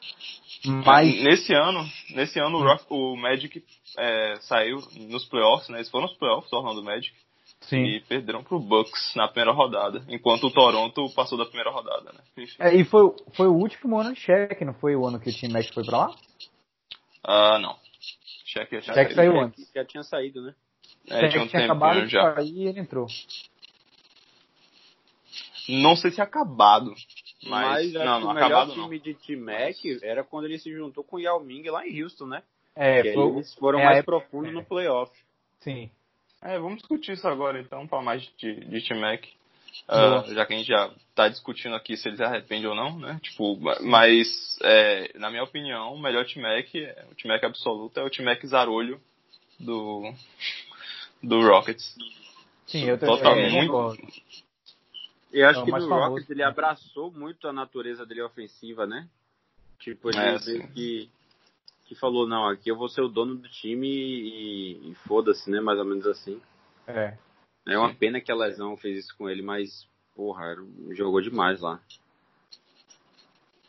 Mas nesse ano, nesse ano o, Rock, o Magic é, saiu nos playoffs, né? Eles foram nos playoffs, o Orlando Magic. Sim. E perderam pro Bucks na primeira rodada, enquanto o Toronto passou da primeira rodada, né?
É, e foi, foi o último ano de check, não foi o ano que o time Magic foi pra lá?
Ah, uh, não.
Check já check saiu antes.
Já tinha saído, né?
É, tinha, um tinha acabado já. e ele entrou.
Não sei se é acabado. Mas, mas não, não,
o melhor time não. de T-Mac era quando ele se juntou com o Yao Ming lá em Houston, né?
É,
foi, eles foram é, mais profundos é. no playoff.
Sim.
É, vamos discutir isso agora então, para mais de, de T-Mac. Uh, já que a gente já tá discutindo aqui se ele se arrepende ou não, né? Tipo, mas é, na minha opinião, o melhor T-Mac, o T-Mac absoluto é o T-Mac Zarolho do do Rockets.
Sim, eu Totalmente.
Eu acho é que no Rockets ele abraçou muito a natureza dele ofensiva, né? Tipo, ele é, que, que falou, não, aqui eu vou ser o dono do time e, e foda-se, né? Mais ou menos assim.
É.
É uma pena que a lesão fez isso com ele, mas, porra, jogou demais lá.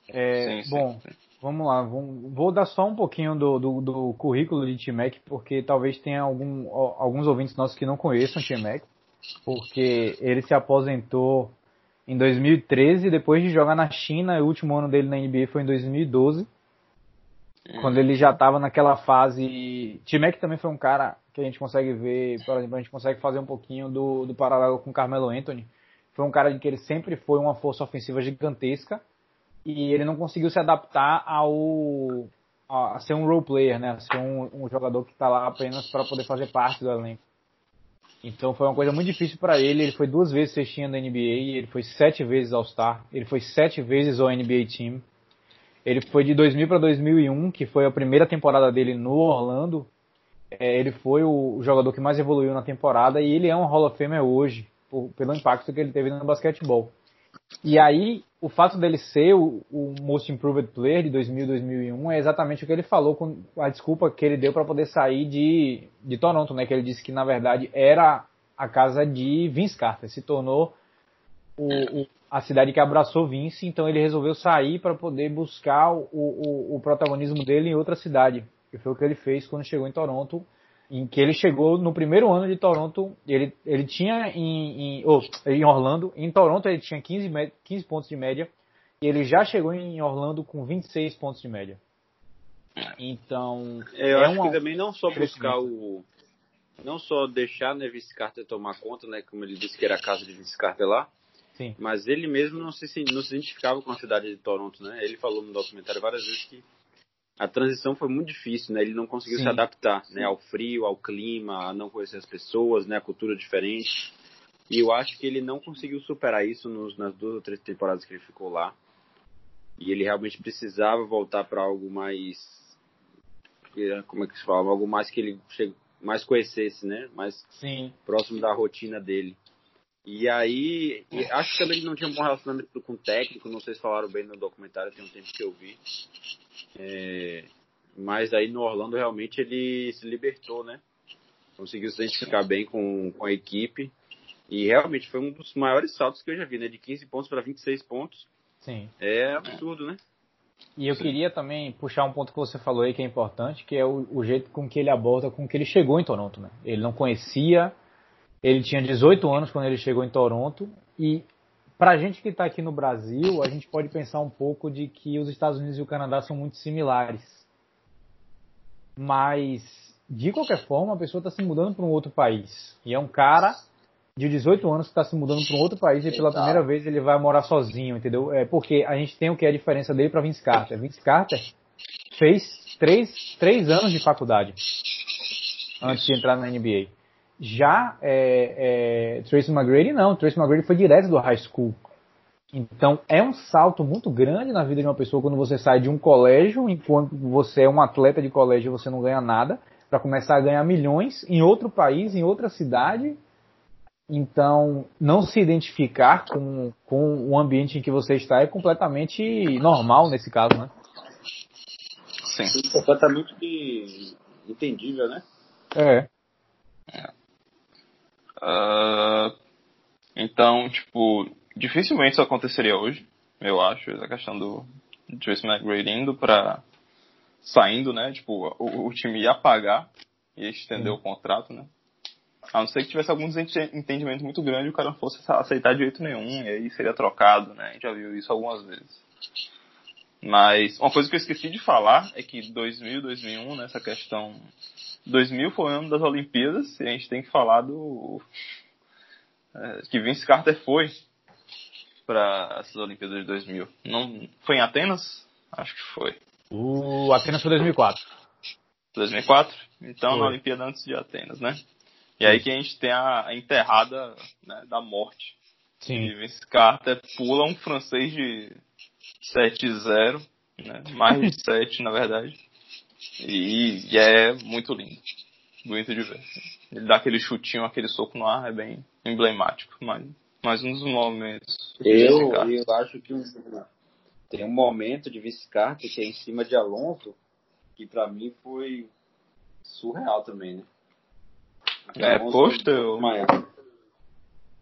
É, sim, bom, sim. vamos lá. vou dar só um pouquinho do, do, do currículo de T-Mac, porque talvez tenha algum, alguns ouvintes nossos que não conheçam T-Mac porque ele se aposentou em 2013, depois de jogar na China, o último ano dele na NBA foi em 2012, uhum. quando ele já estava naquela fase. T-Mac também foi um cara que a gente consegue ver, por exemplo, a gente consegue fazer um pouquinho do, do paralelo com Carmelo Anthony. Foi um cara de que ele sempre foi uma força ofensiva gigantesca e ele não conseguiu se adaptar ao a, ser um role player, né? A ser um, um jogador que está lá apenas para poder fazer parte do elenco. Então foi uma coisa muito difícil para ele. Ele foi duas vezes cestinha da NBA, ele foi sete vezes All-Star, ele foi sete vezes ao NBA Team. Ele foi de 2000 para 2001, que foi a primeira temporada dele no Orlando. É, ele foi o jogador que mais evoluiu na temporada e ele é um Hall of Famer hoje, por, pelo impacto que ele teve no basquetebol. E aí, o fato dele ser o, o Most Improved Player de 2000 2001 é exatamente o que ele falou com a desculpa que ele deu para poder sair de, de Toronto, né? Que ele disse que na verdade era a casa de Vince Carter, se tornou o, o, a cidade que abraçou Vince, então ele resolveu sair para poder buscar o, o protagonismo dele em outra cidade. Foi o que ele fez quando chegou em Toronto em que ele chegou no primeiro ano de Toronto, ele, ele tinha em, em, oh, em Orlando, em Toronto ele tinha 15, 15 pontos de média, e ele já chegou em Orlando com 26 pontos de média. Então.
É, eu é acho uma... que também não só buscar o. Não só deixar né, Vince Carter tomar conta, né? Como ele disse que era a casa de Vince Carter lá.
Sim.
Mas ele mesmo não se, não se identificava com a cidade de Toronto, né? Ele falou no documentário várias vezes que a transição foi muito difícil, né? Ele não conseguiu Sim. se adaptar, né? Ao frio, ao clima, a não conhecer as pessoas, né? A cultura diferente. E eu acho que ele não conseguiu superar isso nos, nas duas ou três temporadas que ele ficou lá. E ele realmente precisava voltar para algo mais, como é que se fala, algo mais que ele mais conhecesse, né? Mais
Sim.
próximo da rotina dele. E aí, acho que também ele não tinha um bom relacionamento com o técnico, não sei se falaram bem no documentário, tem um tempo que eu vi. É, mas aí no Orlando realmente ele se libertou, né? Conseguiu se identificar bem com, com a equipe. E realmente foi um dos maiores saltos que eu já vi, né? De 15 pontos para 26 pontos.
Sim.
É absurdo, né?
E eu Sim. queria também puxar um ponto que você falou aí que é importante, que é o, o, jeito com que ele aborda, com que ele chegou em Toronto, né? Ele não conhecia ele tinha 18 anos quando ele chegou em Toronto e para a gente que está aqui no Brasil, a gente pode pensar um pouco de que os Estados Unidos e o Canadá são muito similares. Mas, de qualquer forma, a pessoa está se mudando para um outro país. E é um cara de 18 anos que está se mudando para um outro país e pela primeira vez ele vai morar sozinho, entendeu? É porque a gente tem o que é a diferença dele para Vince Carter. Vince Carter fez três, três anos de faculdade antes de entrar na NBA. Já é, é, Tracy McGrady não, Tracy McGrady foi direto do high school. Então é um salto muito grande na vida de uma pessoa quando você sai de um colégio, enquanto você é um atleta de colégio e você não ganha nada, para começar a ganhar milhões em outro país, em outra cidade. Então, não se identificar com, com o ambiente em que você está é completamente normal nesse caso, né?
Sim. Completamente entendível, né?
É.
é. Uh, então, tipo, dificilmente isso aconteceria hoje, eu acho, a questão do Trace McGrady indo para saindo, né? Tipo, o, o time ia pagar, ia estender uhum. o contrato, né? A não ser que tivesse algum desentendimento muito grande e o cara não fosse aceitar de jeito nenhum, e aí seria trocado, né? A gente já viu isso algumas vezes. Mas uma coisa que eu esqueci de falar é que 2000, 2001, nessa né, questão. 2000 foi o ano das Olimpíadas e a gente tem que falar do. É, que Vince Carter foi para essas Olimpíadas de 2000. Não, foi em Atenas? Acho que foi.
O Atenas foi 2004.
2004? Então foi. na Olimpíada antes de Atenas, né? E aí que a gente tem a, enterrada né, da morte. Sim. E Vince Carter pula um francês de 7-0, né? mais de 7 na verdade. E, e, é muito lindo. Bonito de ver. Ele dá aquele chutinho, aquele soco no ar, é bem emblemático. Mas, mas um dos momentos.
Eu, eu acho que tem um momento de Carter que é em cima de Alonso, que pra mim foi surreal também, né?
É, posta eu...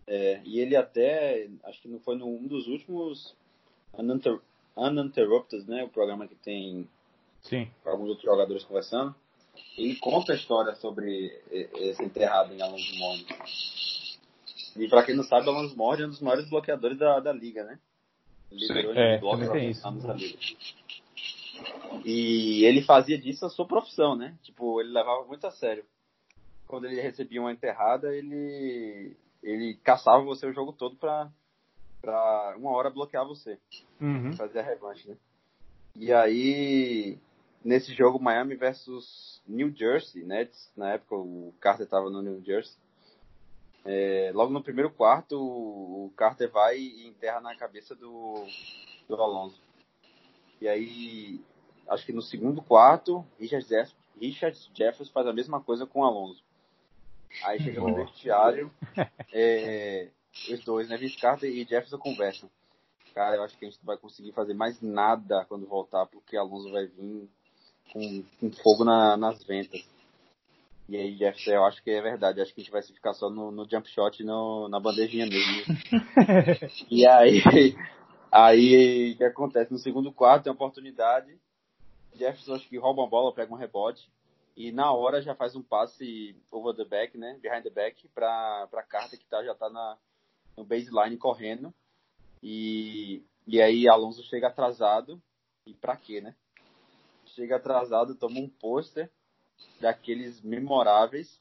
É, e ele até, acho que não foi num dos últimos Uninter Uninterrupted, né? O programa que tem
Sim.
alguns outros jogadores conversando. Ele conta a história sobre esse enterrado em Alonso Mord. E pra quem não sabe, Alonso Mord é um dos maiores bloqueadores da, da liga, né?
Liderou é, bloco isso.
Da liga. E ele fazia disso a sua profissão, né? Tipo, ele levava muito a sério. Quando ele recebia uma enterrada, ele ele caçava você o jogo todo pra, pra uma hora bloquear você.
Uhum.
Fazer a revanche, né? E aí, nesse jogo Miami versus New Jersey Nets, na época o Carter estava no New Jersey, é, logo no primeiro quarto o Carter vai e enterra na cabeça do, do Alonso. E aí, acho que no segundo quarto, Richard Jefferson, Richard Jefferson faz a mesma coisa com o Alonso. Aí chega no vestiário, é, os dois, né? Vince Carter e Jefferson conversam. Cara, eu acho que a gente não vai conseguir fazer mais nada quando voltar, porque Alonso vai vir com, com fogo na, nas ventas. E aí, Jefferson, eu acho que é verdade. Acho que a gente vai ficar só no, no jump shot e no, na bandejinha mesmo. e aí, aí, o que acontece? No segundo quarto, tem uma oportunidade. Jefferson acho que rouba uma bola, pega um rebote. E na hora já faz um passe over the back, né? Behind the back, pra, pra carta que tá, já tá na, no baseline correndo. E, e aí Alonso chega atrasado. E pra quê, né? Chega atrasado, toma um pôster daqueles memoráveis.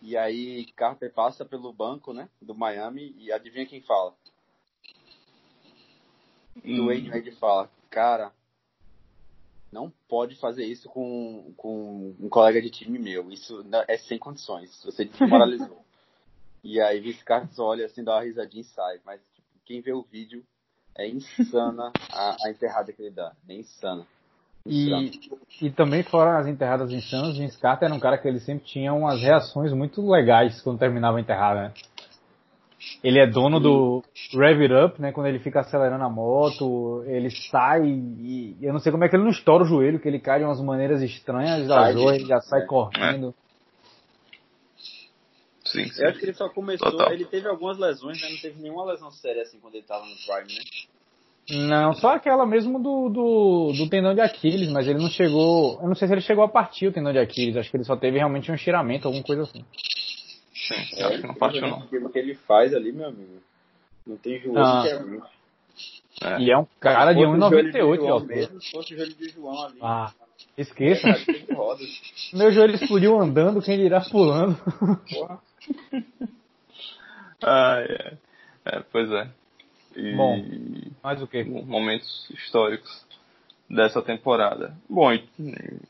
E aí Carter passa pelo banco, né? Do Miami. E adivinha quem fala? Hum. O Wade fala, cara, não pode fazer isso com, com um colega de time meu. Isso é sem condições. Você desmoralizou. e aí Vince Carter olha assim, dá uma risadinha e sai. Mas quem vê o vídeo é insana a, a enterrada que ele dá. É insana.
E, e também fora as enterradas insanas, Vince Carter era um cara que ele sempre tinha umas reações muito legais quando terminava a enterrada, né? Ele é dono do Rev It Up, né? Quando ele fica acelerando a moto, ele sai e eu não sei como é que ele não estoura o joelho, que ele cai de umas maneiras estranhas da ele já sai correndo.
Sim, sim. Eu acho que ele só começou, Total. ele teve algumas lesões, né? Não teve nenhuma lesão séria assim quando ele tava no Prime, né?
Não, só aquela mesmo do, do, do, tendão de Aquiles, mas ele não chegou. Eu não sei se ele chegou a partir o tendão de Aquiles, acho que ele só teve realmente um estiramento, alguma coisa assim.
Sim, é, acho que não partiu não.
O que ele faz ali, meu amigo, não tem joelho ah. que
é É. E é um cara de 1,98
mesmo. Se fosse o joelho de João ali.
Ah, esqueça. Meu joelho explodiu andando, quem dirá pulando. Porra.
ah, é. é. Pois é.
E Bom, mais o que?
Momentos históricos dessa temporada. Bom,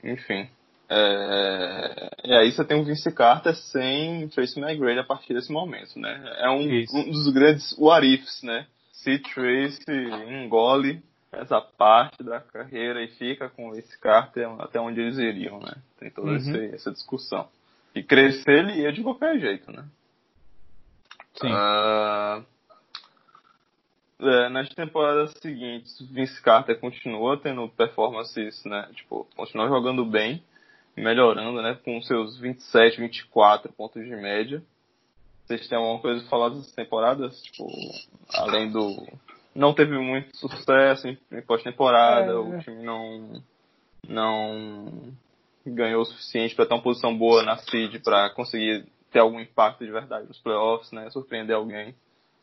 enfim. É, e aí você tem o Vince Carter sem Tracy McGrady a partir desse momento, né? É um, um dos grandes what ifs, né? Se Tracy engole essa parte da carreira e fica com esse Carter até onde eles iriam, né? Tem toda uhum. essa, essa discussão. E crescer ele ia de qualquer jeito, né?
Sim. Uh,
é, nas temporadas seguintes, Vince Carter continua tendo performances, né? Tipo, continua jogando bem, melhorando, né? Com seus 27, 24 pontos de média. Vocês têm alguma coisa a falar dessas temporadas? Tipo, além do. Não teve muito sucesso em pós-temporada, é, o time não não ganhou o suficiente para ter uma posição boa na seed para conseguir ter algum impacto de verdade nos playoffs, né? Surpreender alguém.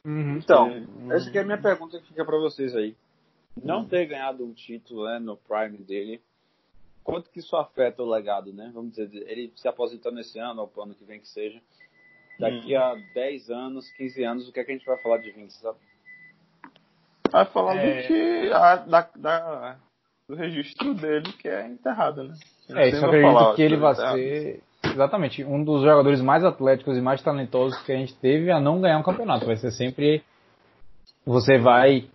Uhum. Então, uhum. essa é a minha pergunta que fica para vocês aí. Não ter ganhado um título né, no prime dele, quanto que isso afeta o legado, né? Vamos dizer, ele se aposentando esse ano, ou ano que vem que seja. Daqui hum. a 10 anos, 15 anos, o que, é que a gente vai falar de Vince, sabe?
Vai falar é... do que a, da, da, do registro dele que é enterrado, né?
É, isso acredito falar, que ele vai ser exatamente um dos jogadores mais atléticos e mais talentosos que a gente teve a não ganhar um campeonato. Vai ser sempre você vai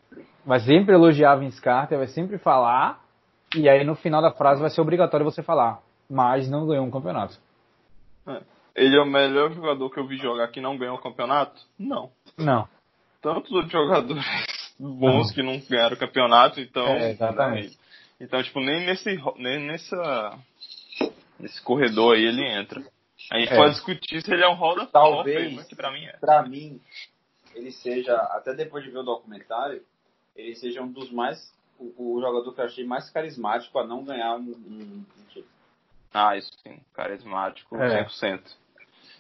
vai sempre elogiar Vince Carter, vai sempre falar e aí no final da frase vai ser obrigatório você falar, mas não ganhou um campeonato.
É. Ele é o melhor jogador que eu vi jogar que não ganhou o campeonato? Não.
Não.
Tantos outros jogadores bons não. que não ganharam o campeonato, então.
É, exatamente. Né?
Então, tipo, nem nesse, nem nessa, nesse corredor aí ele entra. A gente é. pode discutir se ele é um Hall da
Talvez,
mas que pra mim é.
Pra mim, ele seja, até depois de ver o documentário, ele seja um dos mais, o, o jogador que eu achei mais carismático a não ganhar um, um, um título.
Ah, isso sim, carismático, é. 100%.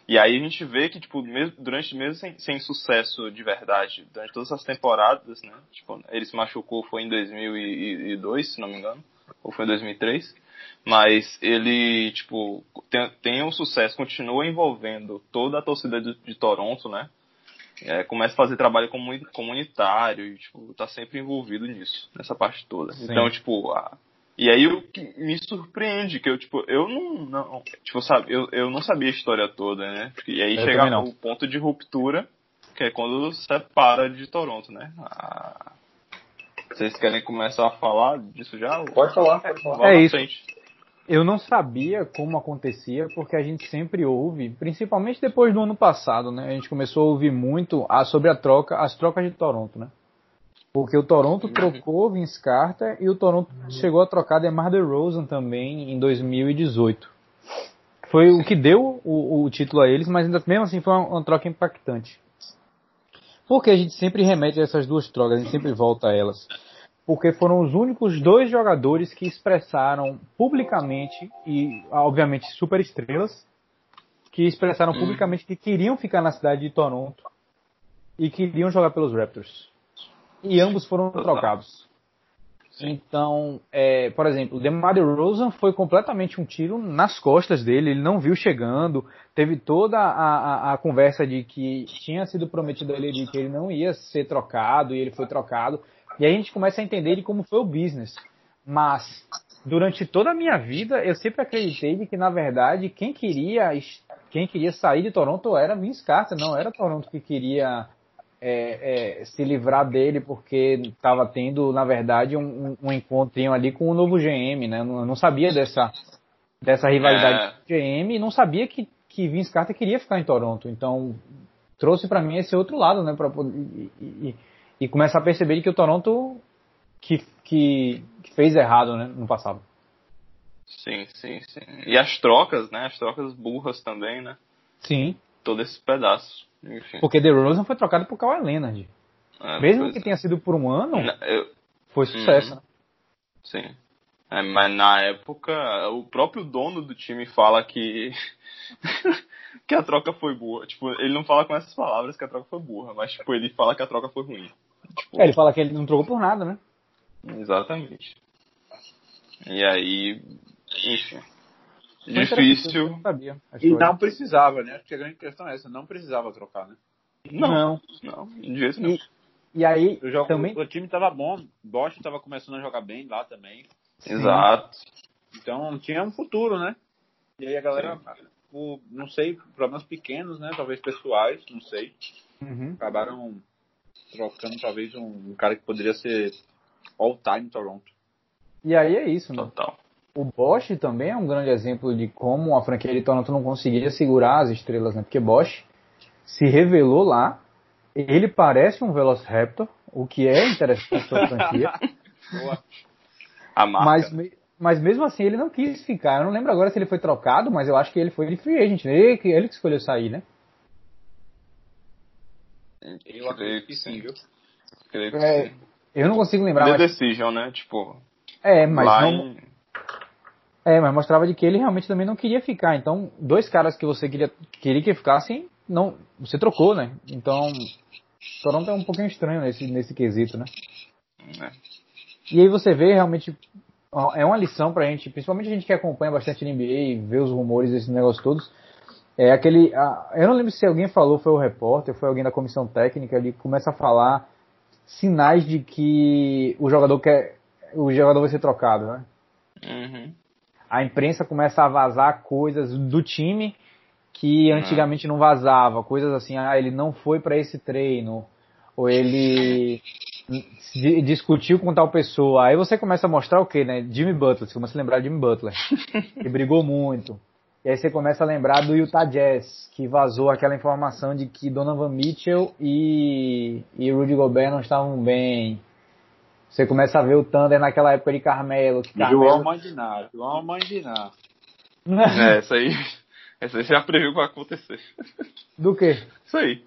E aí a gente vê que, tipo, mesmo, durante mesmo sem, sem, sucesso de verdade, durante todas essas temporadas, né? Tipo, ele se machucou foi em 2002, se não me engano, ou foi em 2003. Mas ele, tipo, tem, tem um sucesso, continua envolvendo toda a torcida de, de Toronto, né? É, começa a fazer trabalho comunitário e, tipo, tá sempre envolvido nisso, nessa parte toda. Sim. Então, tipo, a, e aí o que me surpreende, que eu, tipo, eu não, não tipo, sabe, eu, eu não sabia a história toda, né? E aí eu chega o ponto de ruptura, que é quando separa de Toronto, né? Ah, vocês querem começar a falar disso já?
Pode falar, pode falar.
É isso. Eu não sabia como acontecia, porque a gente sempre ouve, principalmente depois do ano passado, né? A gente começou a ouvir muito a, sobre a troca, as trocas de Toronto, né? Porque o Toronto trocou Vince Carter e o Toronto chegou a trocar DeMar DeRozan também em 2018. Foi o que deu o, o título a eles, mas ainda mesmo assim foi uma, uma, troca impactante. Porque a gente sempre remete a essas duas trocas, a gente sempre volta a elas. Porque foram os únicos dois jogadores que expressaram publicamente, e obviamente super estrelas, que expressaram publicamente que queriam ficar na cidade de Toronto e queriam jogar pelos Raptors e ambos foram trocados. Sim. Então, é, por exemplo, o DeMar DeRozan foi completamente um tiro nas costas dele, ele não viu chegando, teve toda a, a, a, conversa de que tinha sido prometido a ele de que ele não ia ser trocado e ele foi trocado. E aí a gente começa a entender de como foi o business. Mas, durante toda a minha vida, eu sempre acreditei de que, na verdade, quem queria, quem queria sair de Toronto era Vince Carter, não era Toronto que queria é, é, se livrar dele porque estava tendo, na verdade, um, um encontrinho ali com o novo GM, né? Eu não, sabia dessa, dessa rivalidade é. GM e não sabia que, que Vince Carter queria ficar em Toronto. Então, trouxe para mim esse outro lado, né? Pra, e, e, e, começar a perceber que o Toronto que, que, que fez errado, né? No passado.
Sim, sim, sim. E as trocas, né? As trocas burras também, né?
Sim.
Todo esse pedaço. Enfim.
Porque DeRozan foi trocado por Kawhi Leonard. É, Mesmo que é. tenha sido por um ano, eu... foi sucesso. Uhum.
Sim. É, mas na época, o próprio dono do time fala que que a troca foi boa. Tipo, ele não fala com essas palavras que a troca foi burra, mas tipo, ele fala que a troca foi ruim. Tipo,
é, ele fala que ele não trocou por nada, né?
Exatamente. E aí, enfim. Difícil.
Sabia, e não precisava, né? Acho que a grande questão é essa, não precisava trocar, né?
Não, não, de jeito nenhum.
E, e aí, o, jogo, também...
o time tava bom, Bosch tava começando a jogar bem lá também.
Exato.
Então tinha um futuro, né? E aí a galera, o, não sei, problemas pequenos, né? Talvez pessoais, não sei.
Uhum.
Acabaram trocando talvez um, um cara que poderia ser all-time Toronto.
E aí é isso, né?
Total.
O Bosch também é um grande exemplo de como a franquia de Toronto não conseguia segurar as estrelas, né? Porque Bosch se revelou lá, ele parece um Velociraptor, o que é interessante para a franquia.
a marca.
Mas, mas mesmo assim ele não quis ficar. Eu não lembro agora se ele foi trocado, mas eu acho que ele foi de free agent. Né? Ele, ele que escolheu sair, né?
Eu acredito que sim, viu?
É, eu não consigo lembrar.
The mas... Decision, né? Tipo.
É, mas não, É, mas mostrava de que ele realmente também não queria ficar. Então, dois caras que você queria, queria que ficassem, não, você trocou, né? Então, Toronto é um pouquinho estranho nesse, nesse quesito, né? É. E aí você vê realmente, é uma lição pra gente, principalmente a gente que acompanha bastante NBA e vê os rumores desses negócios todos, é aquele, eu não lembro se alguém falou, foi o repórter, foi alguém da comissão técnica, ele começa a falar sinais de que o jogador quer, o jogador vai ser trocado, né? Uhum. A imprensa começa a vazar coisas do time que antigamente não vazava, coisas assim, ah, ele não foi para esse treino, ou ele discutiu com tal pessoa. Aí você começa a mostrar o que, né? Jimmy Butler, você começa a lembrar de Jimmy Butler, que brigou muito. E aí você começa a lembrar do Utah Jazz, que vazou aquela informação de que Donovan Mitchell e, e Rudy Gobert não estavam bem. Você começa a ver o Thunder naquela época de Carmelo. Que Carmelo...
João Mandinar, João Mandinar.
É, essa aí, essa aí já previu que vai acontecer.
Do que?
Isso aí.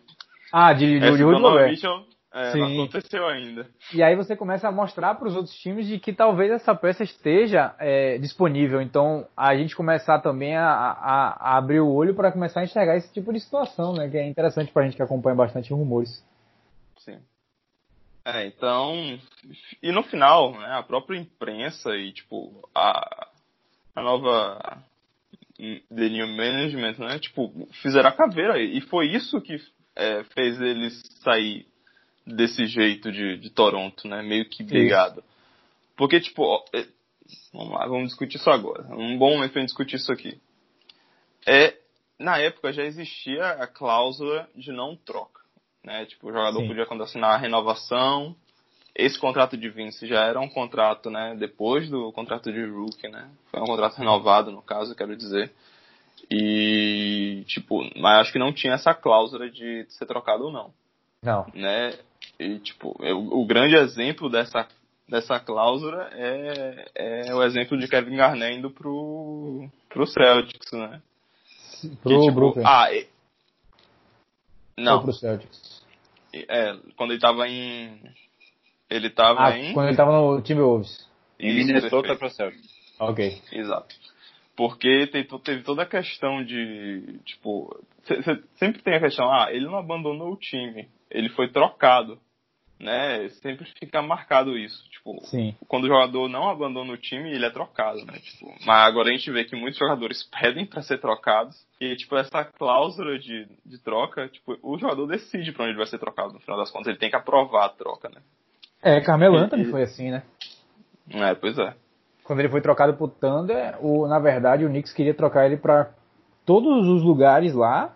Ah, de, de, de Rudy Gobert. Mitchell
é, Sim. não aconteceu ainda.
E aí você começa a mostrar para os outros times de que talvez essa peça esteja é, disponível. Então a gente começar também a, a, a abrir o olho para começar a enxergar esse tipo de situação, né? Que é interessante para a gente que acompanha bastante rumores.
É, então. E no final, né, a própria imprensa e tipo a, a nova The New Management, né? Tipo, fizeram a caveira. E foi isso que é, fez eles sair desse jeito de, de Toronto, né? Meio que brigado. Porque, tipo, ó, é, vamos lá, vamos discutir isso agora. Um bom momento pra gente discutir isso aqui. É, na época já existia a cláusula de não troca. Né? Tipo, o jogador Sim. podia assinar a renovação. Esse contrato de Vince já era um contrato, né? Depois do contrato de Rookie, né? Foi um contrato renovado, no caso, quero dizer. E, tipo, mas acho que não tinha essa cláusula de ser trocado ou não.
Não.
Né? E, tipo, o, o grande exemplo dessa, dessa cláusula é, é o exemplo de Kevin Garnett indo pro, pro Celtics, né?
Pro que, tipo, Brooklyn.
Ah, e... Não.
Ou pro Celtics.
É, quando ele tava em... Ele tava
ah,
em...
quando ele tava no Timberwolves.
Em Minnesota pro Celtics.
Ok.
Exato. Porque teve, teve toda a questão de, tipo, sempre tem a questão, ah, ele não abandonou o time, ele foi trocado né? Sempre fica marcado isso. Tipo,
Sim.
quando o jogador não abandona o time, ele é trocado, né? Tipo, mas agora a gente vê que muitos jogadores pedem para ser trocados. E, tipo, essa cláusula de, de troca, tipo, o jogador decide pra onde ele vai ser trocado. No final das contas, ele tem que aprovar a troca, né?
É, Carmelo Anthony foi assim, né?
É, pois é.
Quando ele foi trocado pro Thunder, o, na verdade o Knicks queria trocar ele para todos os lugares lá,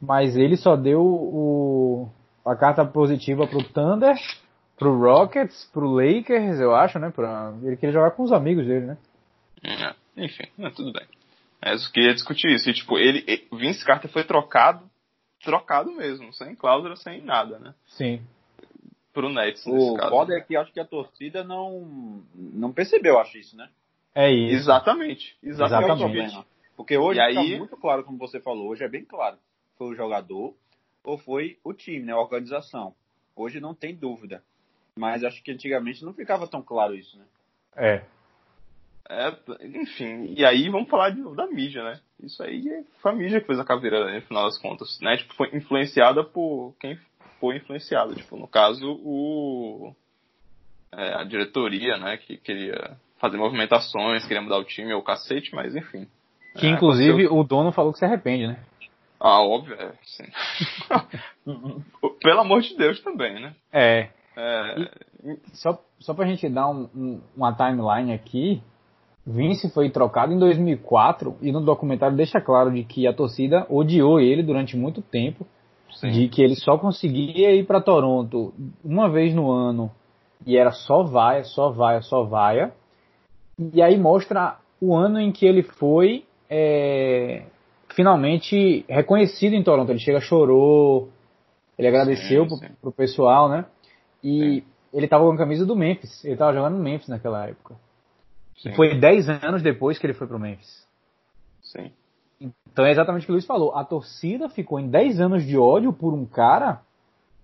mas ele só deu o, a carta positiva pro Thunder, pro Rockets, pro Lakers, eu acho, né? Pra... Ele queria jogar com os amigos dele, né?
É, enfim, é, tudo bem. É, eu queria discutir isso. E, tipo, ele, Vince Carter foi trocado, trocado mesmo, sem cláusula, sem nada, né?
Sim.
Pro Nets,
O foda é que acho que a torcida não, não percebeu, acho isso, né?
É isso.
Exatamente. Exatamente. Exatamente.
Porque hoje e aí... muito claro, como você falou, hoje é bem claro. Foi o jogador, ou foi o time, né, a organização. Hoje não tem dúvida. Mas acho que antigamente não ficava tão claro isso, né?
É.
é enfim, e aí vamos falar de, da mídia, né? Isso aí foi a mídia que fez a caveira, né, no final das contas, né? Tipo, foi influenciada por quem foi influenciado. Tipo, no caso, o é, a diretoria, né, que queria fazer movimentações, queria mudar o time, ou o cacete, mas enfim.
Que é, inclusive aconteceu... o dono falou que se arrepende, né?
Ah, óbvio, é, sim. Pelo amor de Deus também, né?
É.
é...
E, só, só pra gente dar um, um, uma timeline aqui, Vince foi trocado em 2004 e no documentário deixa claro de que a torcida odiou ele durante muito tempo, Sim. de que ele só conseguia ir para Toronto uma vez no ano e era só vaia, só vaia, só vaia. E aí mostra o ano em que ele foi é, finalmente reconhecido em Toronto. Ele chega, chorou, ele agradeceu sim, sim. Pro, pro, pessoal, né? E sim. ele tava com a camisa do Memphis. Ele tava jogando no Memphis naquela época. E foi 10 anos depois que ele foi pro Memphis.
Sim.
Então é exatamente o que o Luiz falou. A torcida ficou em 10 anos de ódio por um cara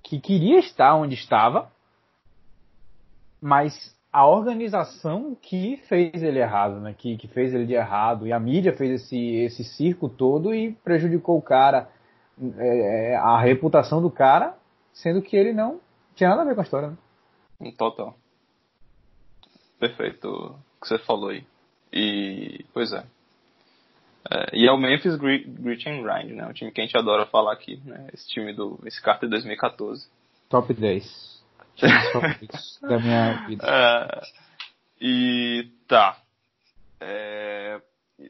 que queria estar onde estava, mas a organização que fez ele errado, né? Que, que fez ele de errado. E a mídia fez esse, esse circo todo e prejudicou o cara, é, a reputação do cara, sendo que ele não tinha nada a ver com a história. Né?
Total. Perfeito o que você falou aí. E, pois é. é e é o Memphis Grit and Grind, né? O time que a gente adora falar aqui, né? Esse time do esse Carter 2014.
Top 10 da minha vida.
É, e tá. É,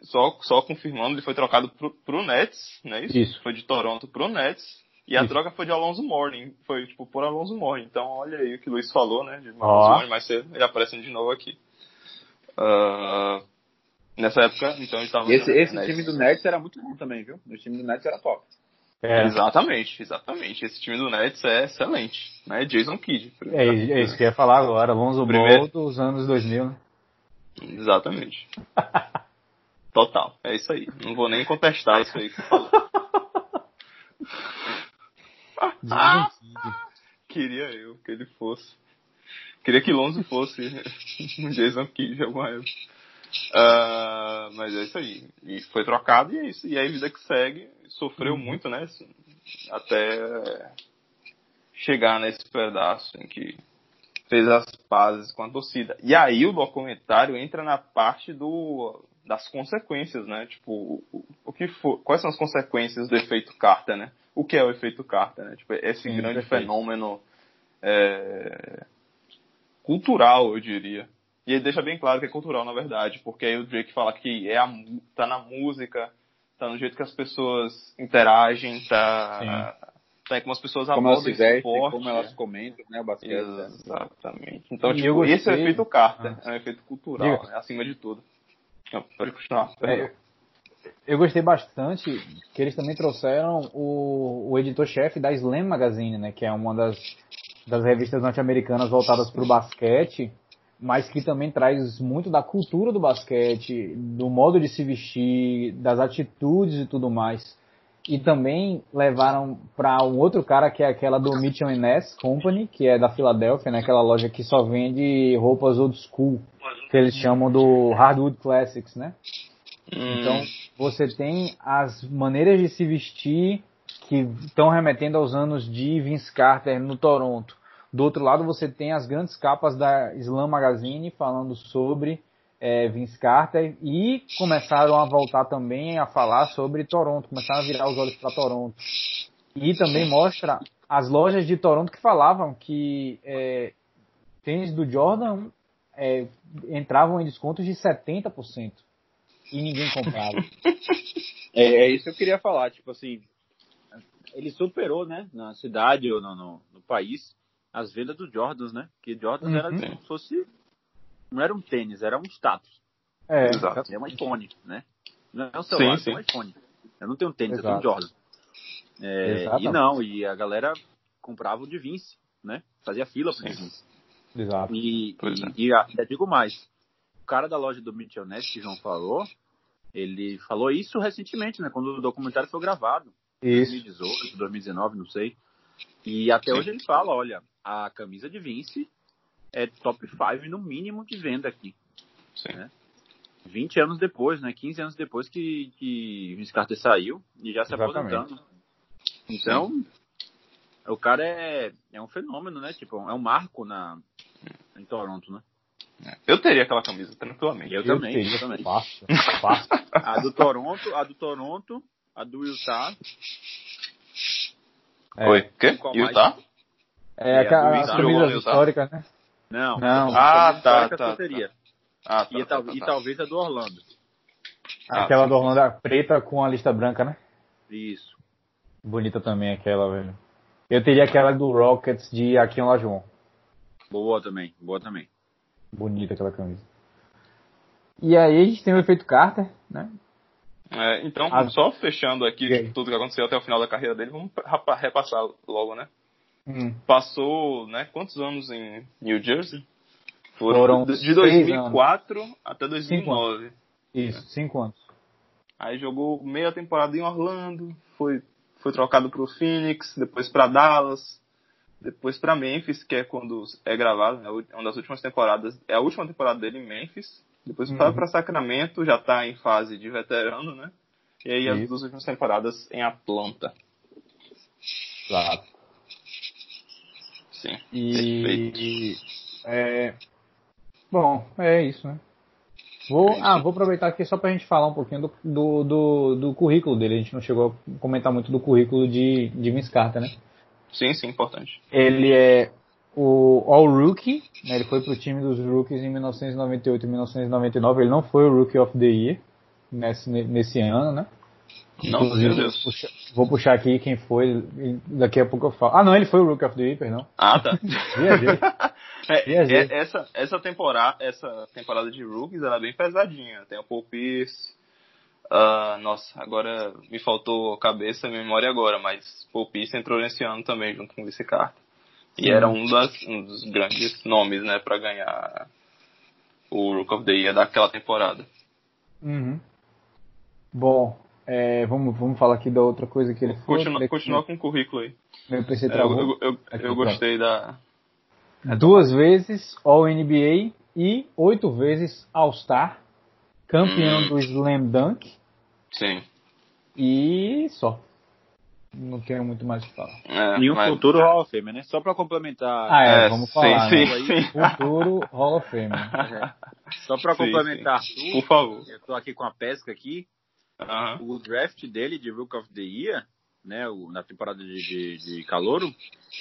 só, só confirmando, ele foi trocado pro, pro Nets, né? Isso?
isso.
Foi de Toronto pro Nets. E a isso. troca foi de Alonso Morning. Foi, tipo, por Alonso Morning. Então, olha aí o que o Luiz falou, né? De Alonso Morning, mas ele aparece de novo aqui. Uh, nessa época, então, ele tava...
Esse, esse time do Nets era muito bom também, viu? O time do Nets era top.
É. Exatamente, exatamente. Esse time do Nets é excelente, né? Jason Kidd.
É, é isso que eu ia falar agora, Alonso Primeiro... Ball dos anos 2000, né?
Exatamente. Total, é isso aí. Não vou nem contestar isso aí que ah, Queria eu que ele fosse. Queria que Lonzo fosse um Jason Kidd alguma época. Uh, mas é isso aí. E foi trocado e é isso. E aí a vida que segue sofreu uhum. muito, né? Até chegar nesse pedaço em que fez as pazes com a torcida. E aí o documentário entra na parte do das consequências, né? Tipo, o, o que for, quais são as consequências do efeito Carter, né? O que é o efeito Carter, né? Tipo, esse Sim, grande perfeito. fenômeno é, cultural, eu diria, e ele deixa bem claro que é cultural, na verdade, porque aí o Drake fala que é a, tá na música, tá no jeito que as pessoas interagem, tá, tá em como as pessoas
como abordam elas se esporte. Como elas comentam, né, o basquete.
Exatamente. Então, tipo, gostei... esse é o efeito Carter, ah. é um efeito cultural, né, acima de tudo. Não, pode continuar. É,
eu gostei bastante que eles também trouxeram o, o editor-chefe da Slam Magazine, né, que é uma das, das revistas norte-americanas voltadas para o basquete, mas que também traz muito da cultura do basquete, do modo de se vestir, das atitudes e tudo mais. E também levaram para um outro cara que é aquela do Mitchell Ness Company, que é da Filadélfia, né? Aquela loja que só vende roupas old school, que eles chamam do Hardwood Classics, né? Hum. Então, você tem as maneiras de se vestir que estão remetendo aos anos de Vince Carter no Toronto. Do outro lado, você tem as grandes capas da Slam Magazine falando sobre é, Vince Carter e começaram a voltar também a falar sobre Toronto, começaram a virar os olhos para Toronto. E também mostra as lojas de Toronto que falavam que é, tênis do Jordan é, entravam em descontos de 70% e ninguém comprava.
É, é, isso que eu queria falar, tipo assim, ele superou, né, na cidade ou no, no, no país, as vendas do Jordans, né? Que Jordans uhum. era como se fosse. Não era um tênis, era um status.
É,
Exato. É um iPhone, né? Não é um celular, sim, é um iPhone. Eu não tenho um tênis, Exato. eu tenho um Jordan. É, e não, e a galera comprava o de Vince, né? Fazia fila pro Vince.
Exato.
E, e, é. e ainda digo mais, o cara da loja do Mitchell Ness, que João falou, ele falou isso recentemente, né? Quando o documentário foi gravado.
Isso.
2018, 2019, não sei. E até Sim. hoje ele fala, olha, a camisa de Vince é top 5 no mínimo de venda aqui. Sim. Né? 20 anos depois, né? 15 anos depois que, que Vince Carter saiu e já se Exatamente. aposentando. Então, Sim. o cara é, é um fenômeno, né? Tipo, é um marco na, em Toronto, né?
Eu teria aquela camisa, tranquilamente.
Eu, eu também, teria, eu também. Fácil, fácil. a do Toronto, a do Toronto, a do Utah.
É. Oi, quê? Utah? Mais?
É, é as camisas históricas, né?
Não,
não. Ah, tá, tá,
seria. Ah, tá, e, tá, tá, e talvez a do Orlando.
Ah, aquela do Orlando é preta com a lista branca, né?
Isso.
Bonita também aquela, velho. Eu teria aquela do Rockets de Aqui Lajon.
Boa também, boa também.
Bonita aquela camisa. E aí a gente tem o efeito Carter, né?
É, então, só fechando aqui tudo que aconteceu até o final da carreira dele, vamos repassar logo, né? Hum. Passou, né, quantos anos em New Jersey?
Foram, Foram
de 2004 anos. até 2009. Cinco
Isso, cinco anos.
Aí jogou meia temporada em Orlando, foi, foi trocado pro Phoenix, depois para Dallas, Depois para Memphis, que é quando é gravado, né, uma das últimas temporadas, é a última temporada dele em Memphis. Depois uhum. para Sacramento, já tá em fase de veterano, né? E aí as duas últimas temporadas em Atlanta.
Claro.
Sim.
E é, bom, é isso, né? Vou, é ah, vou aproveitar aqui só pra gente falar um pouquinho do, do, do, do, currículo dele. A gente não chegou a comentar muito do currículo de, de Vince Carter, né?
Sim, sim, importante.
Ele é o All-Rookie, né? ele foi pro time dos Rookies em 1998 e 1999. Ele não foi o Rookie of the Year nesse, nesse ano, né?
Não, Inclusive, meu Deus.
Puxa, vou puxar aqui quem foi, daqui a pouco eu falo. Ah, não, ele foi o Rookie of the Year, perdão.
Ah, tá. Viajei. é, é, essa, essa, temporada, essa temporada de Rookies era é bem pesadinha. Tem o Paul Pierce. Uh, nossa, agora me faltou cabeça e memória agora, mas Paul Pierce entrou nesse ano também, junto com o Vice Carter. E era um, das, um dos grandes nomes, né, pra ganhar o Rook of the Year daquela temporada.
Uhum. Bom, é, vamos, vamos falar aqui da outra coisa que ele
foi. Continua, continua com o currículo aí.
Meu PC
é, travou. Eu, eu, eu, eu gostei da.
Duas vezes All-NBA e oito vezes All-Star. Campeão hum. do Slam Dunk.
Sim.
E só. Não tenho muito mais o que falar.
É, e um mas... futuro Hall of Fame, né? Só pra complementar.
Ah, é, é vamos falar.
Sim, né? sim.
Futuro Hall of Fame. É.
Só pra sim, complementar,
sim. por favor.
Eu tô aqui com a pesca aqui. O draft dele de Rook of the Year, né, o, na temporada de, de, de calouro,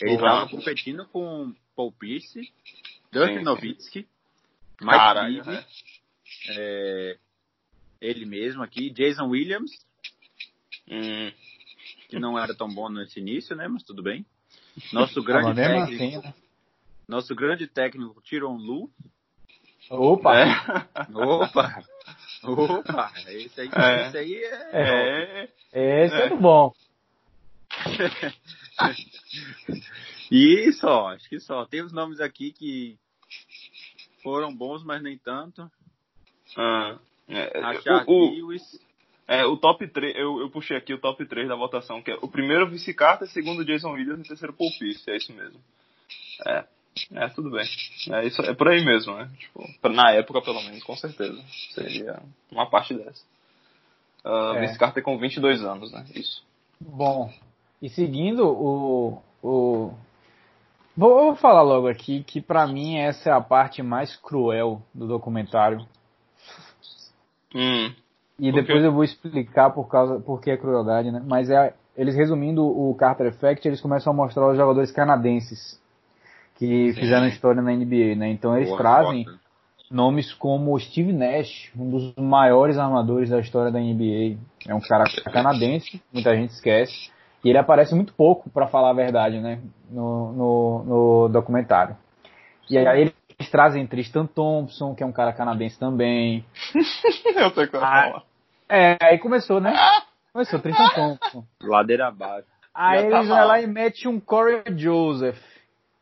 ele estava uhum. competindo com Paul Pierce, Dirk Nowitzki, Mike Caralho, Bibby, é, ele mesmo aqui, Jason Williams,
hum.
que não era tão bom nesse início, né, mas tudo bem. Nosso grande técnico, assim, né? nosso grande técnico Tyron Lu.
Opa!
É. Opa! Opa, esse aí, é. esse aí é.
é. é esse é, do bom.
e só, acho que só. Tem os nomes aqui que foram bons, mas nem tanto.
Ah, é, o, Lewis. É, o top 3, eu, eu puxei aqui o top 3 da votação, que é o primeiro vice-carta, segundo Jason Williams e terceiro Paul Pierce, é isso mesmo. É. É, tudo bem. É, isso, é por aí mesmo, né? Tipo, na época, pelo menos, com certeza. Seria uma parte dessa. Uh, é. Vince Carter com 22 anos, né? Isso.
Bom, e seguindo o. o... Vou, vou falar logo aqui que para mim essa é a parte mais cruel do documentário.
Hum.
E depois eu vou explicar por causa por que é crueldade, né? Mas é eles resumindo o Carter Effect, eles começam a mostrar os jogadores canadenses que Sim. fizeram história na NBA, né? Então eles Boa trazem foto. nomes como Steve Nash, um dos maiores armadores da história da NBA. É um cara canadense, muita gente esquece. E ele aparece muito pouco, para falar a verdade, né? No, no, no documentário. E aí eles trazem Tristan Thompson, que é um cara canadense também.
Eu sei que falar.
É, aí começou, né? Começou Tristan Thompson.
Ladeira abaixo.
Aí eles tá vão lá e metem um Corey Joseph.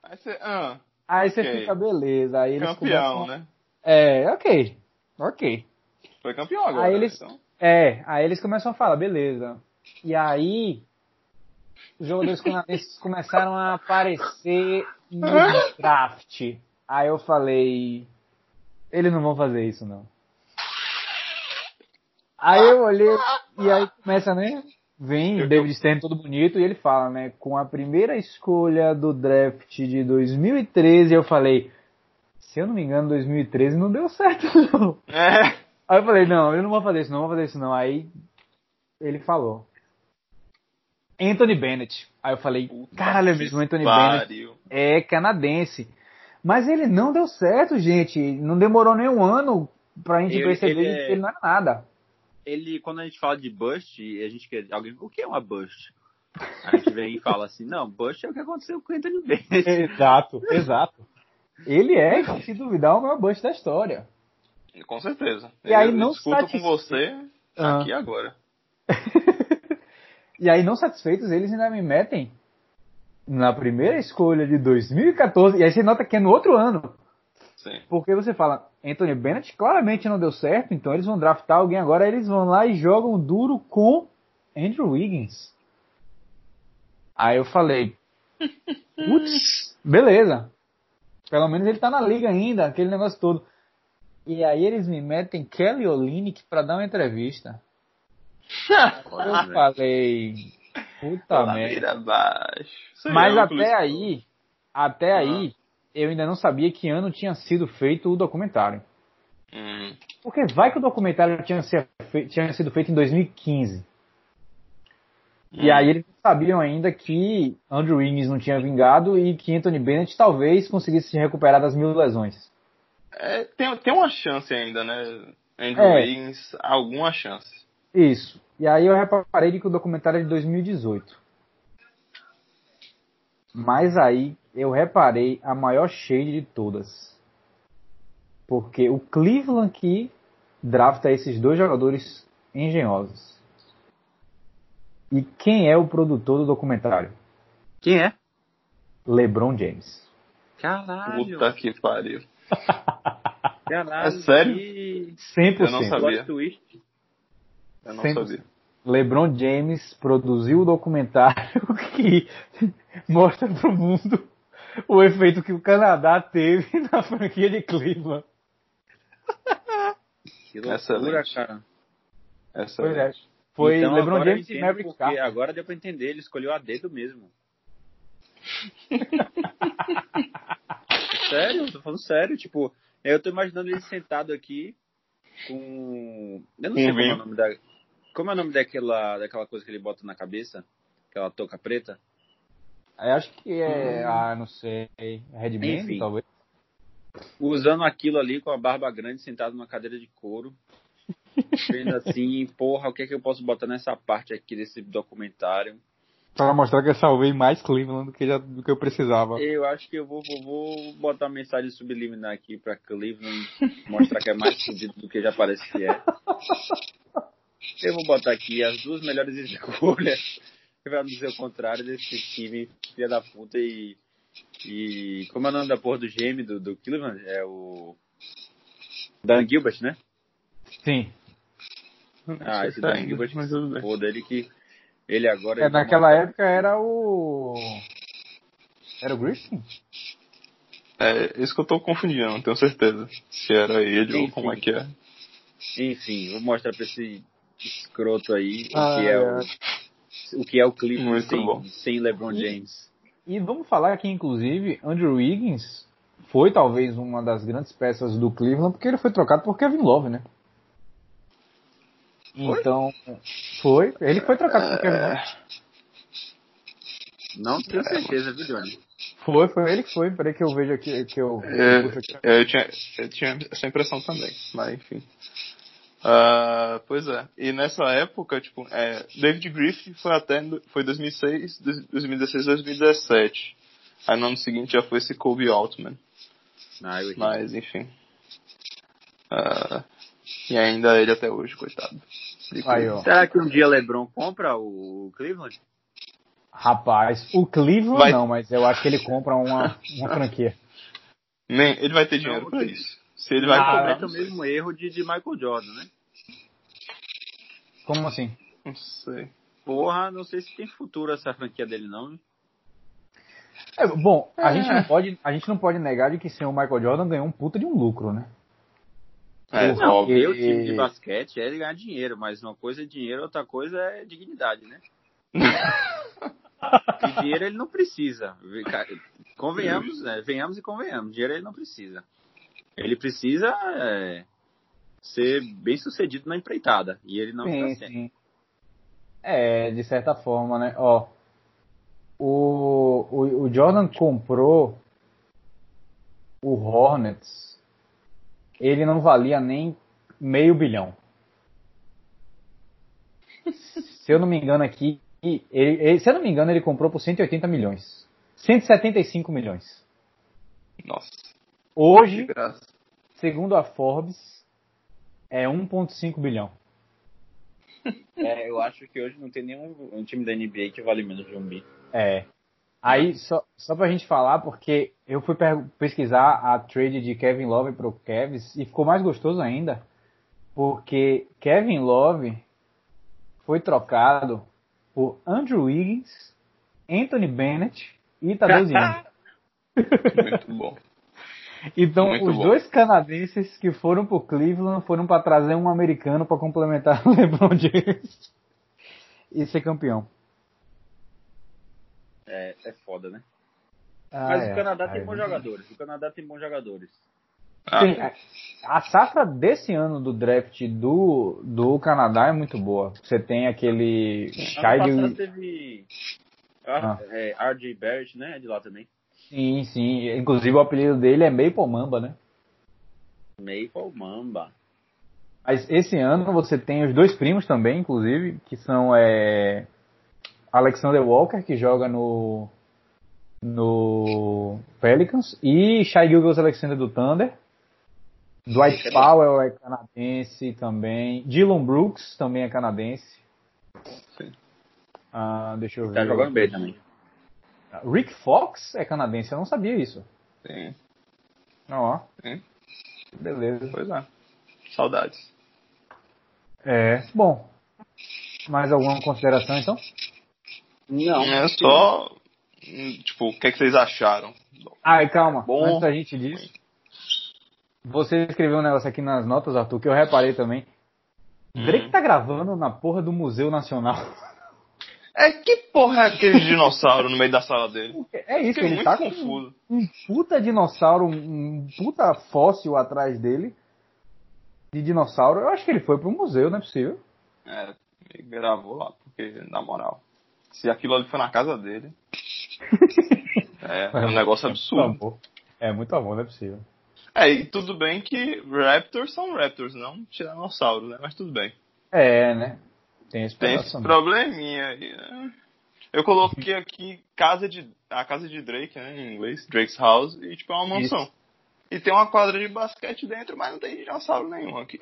Aí você, ah,
aí okay. você fica beleza. Aí eles
campeão, começam... né?
É, ok. Ok.
Foi campeão agora.
Aí eles, então. É, aí eles começam a falar, beleza. E aí, os jogadores canadenses começaram a aparecer no draft. Aí eu falei, eles não vão fazer isso não. Aí eu olhei e aí começa, né? Vem o David Stern todo bonito e ele fala, né? Com a primeira escolha do draft de 2013, eu falei, se eu não me engano, 2013 não deu certo, não.
É.
Aí eu falei, não, eu não vou fazer isso, não vou fazer isso, não. Aí ele falou. Anthony Bennett. Aí eu falei, caralho, é mesmo, Anthony pariu. Bennett é canadense. Mas ele não deu certo, gente. Não demorou nem um ano pra gente ele, perceber ele é... que ele não era nada
ele, quando a gente fala de bust, a gente quer. Alguém, o que é uma bust? A gente vem e fala assim, não, bust é o que aconteceu com o Anthony Bennett.
Exato, exato. Ele é, se duvidar, o maior bust da história.
Com certeza.
E aí não
discuto com você ah. aqui agora.
e aí não satisfeitos, eles ainda me metem na primeira escolha de 2014, e aí você nota que é no outro ano.
Sim.
Porque você fala, Anthony Bennett claramente não deu certo, então eles vão draftar alguém agora, eles vão lá e jogam duro com Andrew Wiggins. Aí eu falei, Putz, beleza. Pelo menos ele tá na liga ainda, aquele negócio todo. E aí eles me metem Kelly Olynyk pra dar uma entrevista. eu falei, puta merda. Mas até aí, até ah. aí, eu ainda não sabia que ano tinha sido feito o documentário. Hum. Porque vai que o documentário tinha, tinha sido feito em 2015. Hum. E aí eles sabiam ainda que Andrew Wiggins não tinha vingado e que Anthony Bennett talvez conseguisse se recuperar das mil lesões.
É, tem, tem uma chance ainda, né? Andrew é. Wiggins, alguma chance.
Isso. E aí eu reparei que o documentário é de 2018. Mas aí eu reparei a maior shade de todas. Porque o Cleveland que drafta esses dois jogadores engenhosos. E quem é o produtor do documentário?
Quem é?
LeBron James.
Caralho.
Puta que pariu.
Caralho. É
sério?
Que...
100%.
Eu não sabia. Eu não 100%. sabia.
LeBron James produziu o documentário que mostra pro mundo o efeito que o Canadá teve na franquia de Cleveland.
Que loucura, cara.
Essa pois é.
Foi então, LeBron James e Maverick
porque Agora deu pra entender, ele escolheu a dedo mesmo. sério, tô falando sério, tipo, eu tô imaginando ele sentado aqui com. Eu não sei como é o nome da. Como é o nome daquela, daquela coisa que ele bota na cabeça? Aquela touca preta?
Eu acho que é. Hum. Ah, não sei. Headband, talvez.
Usando aquilo ali com a barba grande, sentado numa cadeira de couro. Vendo assim, porra, o que é que eu posso botar nessa parte aqui desse documentário?
Para mostrar que eu salvei mais Cleveland do que, já, do que eu precisava.
Eu acho que eu vou, vou, vou botar uma mensagem subliminar aqui para Cleveland, mostrar que é mais fudido do que já parece que é. Eu vou botar aqui as duas melhores escolhas, pra não dizer o contrário, desse time filha da puta e. E. Como é o nome da porra do gêmeo do, do Cleveland? É o. Dan Gilbert, né?
Sim.
Ah, esse Dan Gilbert, mas pô, dele que ele agora.
É, naquela época era o. Era o Griffin?
É, isso que eu tô confundindo, não tenho certeza. Se era ele Enfim. ou como é que é.
Enfim, vou mostrar pra esse escroto aí ah, o que é, é, o. O que é o Clippers sem, sem LeBron James.
E, e vamos falar que, inclusive, Andrew Wiggins foi talvez uma das grandes peças do Cleveland, porque ele foi trocado por Kevin Love, né? Então, foi. Ele foi trocado por Kevin Love.
Não tenho certeza, viu, Johnny?
Foi, foi ele que foi. Peraí que eu vejo aqui. Que eu,
é, aqui. eu, tinha, eu tinha essa impressão também, mas enfim. Uh, pois é. E nessa época, tipo, é, David Griffith foi até foi 2006, 2016, 2017. Aí no ano seguinte já foi esse Kobe Altman.
Ah,
mas enfim. Uh, e ainda ele até hoje, coitado.
Aí, Será que um dia LeBron compra o Cleveland?
Rapaz, o Cleveland vai... não, mas eu acho que ele compra uma, uma franquia.
Nem, ele vai ter dinheiro para isso. Se ele vai ah,
o mesmo erro de, de Michael Jordan, né?
Como assim?
Não sei.
Porra, não sei se tem futuro essa franquia dele não. Né?
É, bom, a, é. gente não pode, a gente não pode negar de que sem o Michael Jordan ganhou um puta de um lucro, né?
É, não, óbvio. o time de basquete é ele ganhar dinheiro, mas uma coisa é dinheiro, outra coisa é dignidade, né? e dinheiro ele não precisa. Convenhamos, né? Venhamos e convenhamos. Dinheiro ele não precisa. Ele precisa é, ser bem sucedido na empreitada. E ele não sim, está sendo.
É, de certa forma, né? Ó, o, o, o Jordan comprou o Hornets ele não valia nem meio bilhão. se eu não me engano aqui, ele, ele, se eu não me engano, ele comprou por 180 milhões. 175 milhões.
Nossa.
Hoje, segundo a Forbes, é 1,5 bilhão.
É, eu acho que hoje não tem nenhum um time da NBA que vale menos de um bi.
É. Aí, só, só pra gente falar, porque eu fui pesquisar a trade de Kevin Love pro Kevs e ficou mais gostoso ainda, porque Kevin Love foi trocado por Andrew Wiggins, Anthony Bennett e 12 anos.
Muito bom.
Então, Muito os bom. dois canadenses que foram pro Cleveland foram para trazer um americano para complementar o LeBron James e ser campeão.
É, é foda, né? Ah, Mas é. o Canadá tem bons jogadores. O Canadá tem bons jogadores.
Ah. Sim, a safra desse ano do draft do, do Canadá é muito boa. Você tem aquele.
Ano passado teve. Ah, é, RJ Barrett, né? De lá também.
Sim, sim. Inclusive o apelido dele é Maple Mamba, né?
Maple Mamba.
Mas esse ano você tem os dois primos também, inclusive, que são é, Alexander Walker, que joga no, no Pelicans, e Shai Gilgos Alexander do Thunder. Dwight Powell é canadense também. Dylan Brooks também é canadense. Sim. Ah, deixa eu tá ver.
Tá jogando bem também.
Rick Fox é canadense, eu não sabia isso.
Sim.
Ó. Sim. Beleza.
Pois é. Saudades.
É. Bom. Mais alguma consideração então?
Não. É só. Tipo, o que, é que vocês acharam?
Ai, calma. Bom. Antes da gente disso. Você escreveu um negócio aqui nas notas, Arthur, que eu reparei também. Hum. Drake tá gravando na porra do Museu Nacional.
É que porra é aquele dinossauro no meio da sala dele?
É isso, Fiquei ele tá confuso. com um puta dinossauro, um puta fóssil atrás dele. De dinossauro. Eu acho que ele foi pro museu, não é possível.
É, ele gravou lá, porque, na moral, se aquilo ali foi na casa dele. é, é um negócio absurdo.
É muito amor, não é possível.
É, e tudo bem que Raptors são Raptors, não Tiranossauro, né? Mas tudo bem.
É, né? Tem esse,
Tem esse probleminha aí, né? Eu coloquei aqui casa de, a casa de Drake, né, em inglês, Drake's House, e tipo é uma mansão. Isso. E tem uma quadra de basquete dentro, mas não tem dinossauro nenhum aqui.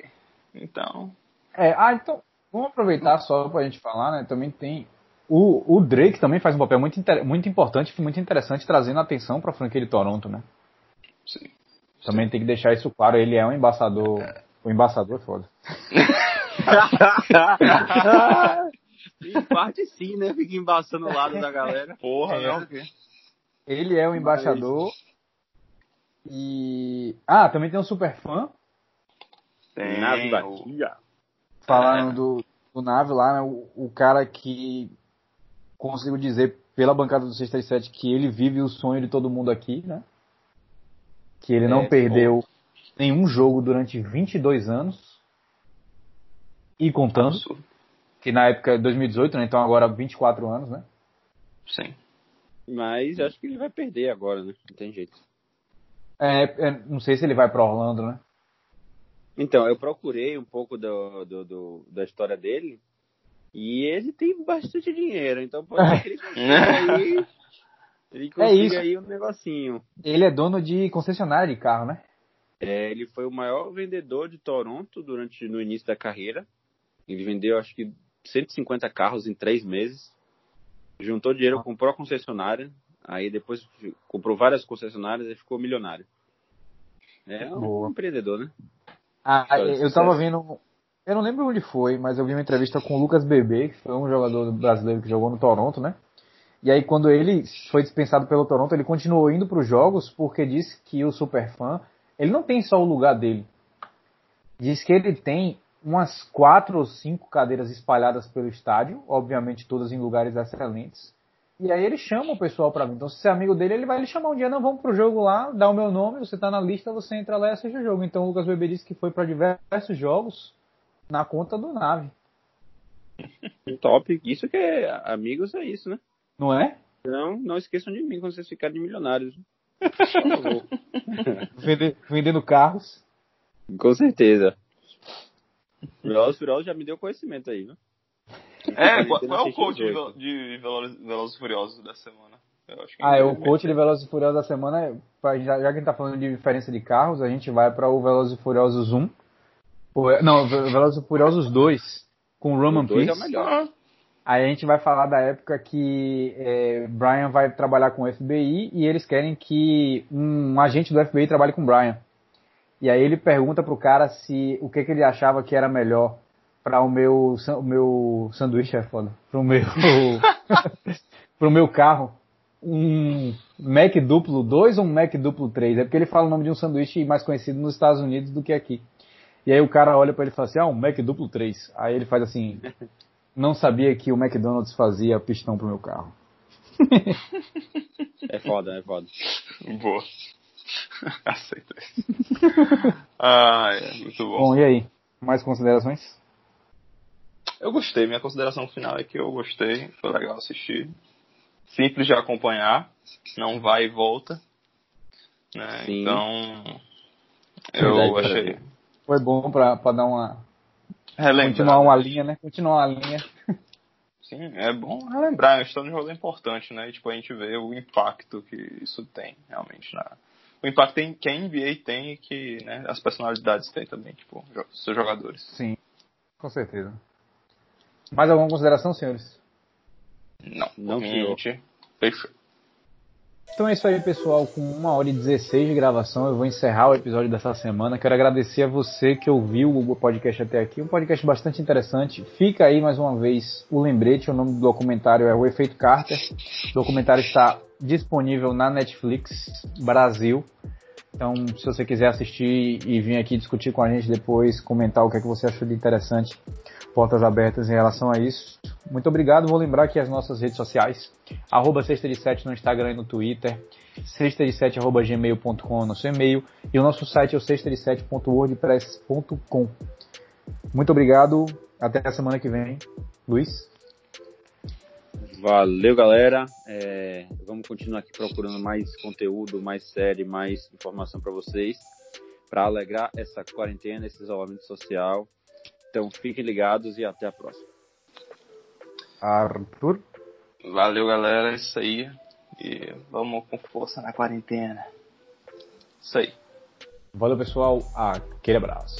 Então.
É, ah, então, vamos aproveitar só pra gente falar, né? Também tem. O, o Drake também faz um papel muito, muito importante e muito interessante trazendo atenção pra franquia de Toronto, né?
Sim.
Também Sim. tem que deixar isso claro, ele é um embaixador. É. O embaixador é foda.
em parte sim, né? Fica embaçando o lado da galera.
Porra, é. não.
Ele é o embaixador. E. Ah, também tem um super fã.
Tem. Nave Batia.
Falando é. do, do Nave lá, né? O, o cara que consigo dizer pela bancada do 637 que ele vive o sonho de todo mundo aqui, né? Que ele não é, perdeu bom. nenhum jogo durante 22 anos. E contando. Absurdo. Que na época é 2018, né? Então agora 24 anos, né?
Sim.
Mas acho que ele vai perder agora, né? Não tem jeito.
É, é não sei se ele vai para Orlando, né?
Então, eu procurei um pouco do, do, do, da história dele e ele tem bastante dinheiro, então pode ser que ele consiga aí, ele consiga é isso. aí um negocinho.
Ele é dono de concessionária de carro, né?
É, ele foi o maior vendedor de Toronto durante no início da carreira. Ele vendeu acho que 150 carros em três meses. Juntou dinheiro, comprou a concessionária. Aí depois comprou várias concessionárias e ficou milionário. É um Boa. empreendedor, né?
Ah, eu tava vendo. Eu não lembro onde foi, mas eu vi uma entrevista com o Lucas Bebê, que foi um jogador brasileiro que jogou no Toronto, né? E aí, quando ele foi dispensado pelo Toronto, ele continuou indo para os jogos porque disse que o superfã, ele não tem só o lugar dele. Diz que ele tem umas quatro ou cinco cadeiras espalhadas pelo estádio, obviamente todas em lugares excelentes. E aí ele chama o pessoal para vir. Então, se você é amigo dele, ele vai lhe chamar um dia, não, vamos pro jogo lá, dá o meu nome, você tá na lista, você entra lá e assiste o jogo. Então o Lucas Bebê disse que foi para diversos jogos na conta do nave.
Top. Isso que é amigos é isso, né?
Não é?
Não, não esqueçam de mim quando vocês ficarem milionários.
vendendo carros.
Com certeza. Velozes Furiosos já me deu conhecimento aí, né?
É, qual, é o coach de, de Velozes Furiosos da semana?
ah, é o coach de Velozes e Furiosos da semana, já, já que a gente tá falando de diferença de carros, a gente vai para o Velozes e Furiosos 1. Não, Velozes e Furiosos 2, com o Roman Pierce. É o melhor. Aí a gente vai falar da época que é, Brian vai trabalhar com o FBI e eles querem que um agente do FBI trabalhe com Brian. E aí ele pergunta pro cara se o que, que ele achava que era melhor para o meu o meu sanduíche é foda, pro meu pro meu carro, um Mac duplo 2 ou um Mac duplo 3? É porque ele fala o nome de um sanduíche mais conhecido nos Estados Unidos do que aqui. E aí o cara olha para ele e fala assim, ah, um Mac duplo 3. Aí ele faz assim, não sabia que o McDonald's fazia pistão pro meu carro.
é foda, é foda.
Boa. Aceita isso. ah, é muito bom.
Bom, e aí? Mais considerações?
Eu gostei. Minha consideração final é que eu gostei. Foi legal assistir. Simples de acompanhar. Não vai e volta. Né? Então, eu Verdade, achei.
Foi bom pra, pra dar uma. Relembrar. Continuar uma linha, né? Continuar uma linha.
Sim, é bom relembrar. A história de jogo é importante, né? E, tipo, a gente vê o impacto que isso tem realmente na, o impacto que a NBA tem e que né, as personalidades têm também, tipo, seus jogadores.
Sim, com certeza. Mais alguma consideração, senhores?
Não, não, senhor. Fechou.
Então é isso aí, pessoal. Com uma hora e 16 de gravação, eu vou encerrar o episódio dessa semana. Quero agradecer a você que ouviu o podcast até aqui. Um podcast bastante interessante. Fica aí mais uma vez o lembrete. O nome do documentário é O Efeito Carter. O documentário está disponível na Netflix Brasil. Então, se você quiser assistir e vir aqui discutir com a gente depois, comentar o que é que você achou de interessante, portas abertas em relação a isso. Muito obrigado. Vou lembrar que as nossas redes sociais, arroba sexta de sete no Instagram e no Twitter, sexta de sete arroba gmail.com no seu e-mail e o nosso site é o sexta de. Muito obrigado. Até a semana que vem. Luiz?
Valeu, galera. É, vamos continuar aqui procurando mais conteúdo, mais série, mais informação para vocês, para alegrar essa quarentena, esse isolamento social. Então fiquem ligados e até a próxima.
Arthur?
Valeu, galera. É isso aí. E vamos com força na quarentena. Isso aí.
Valeu, pessoal. Aquele abraço.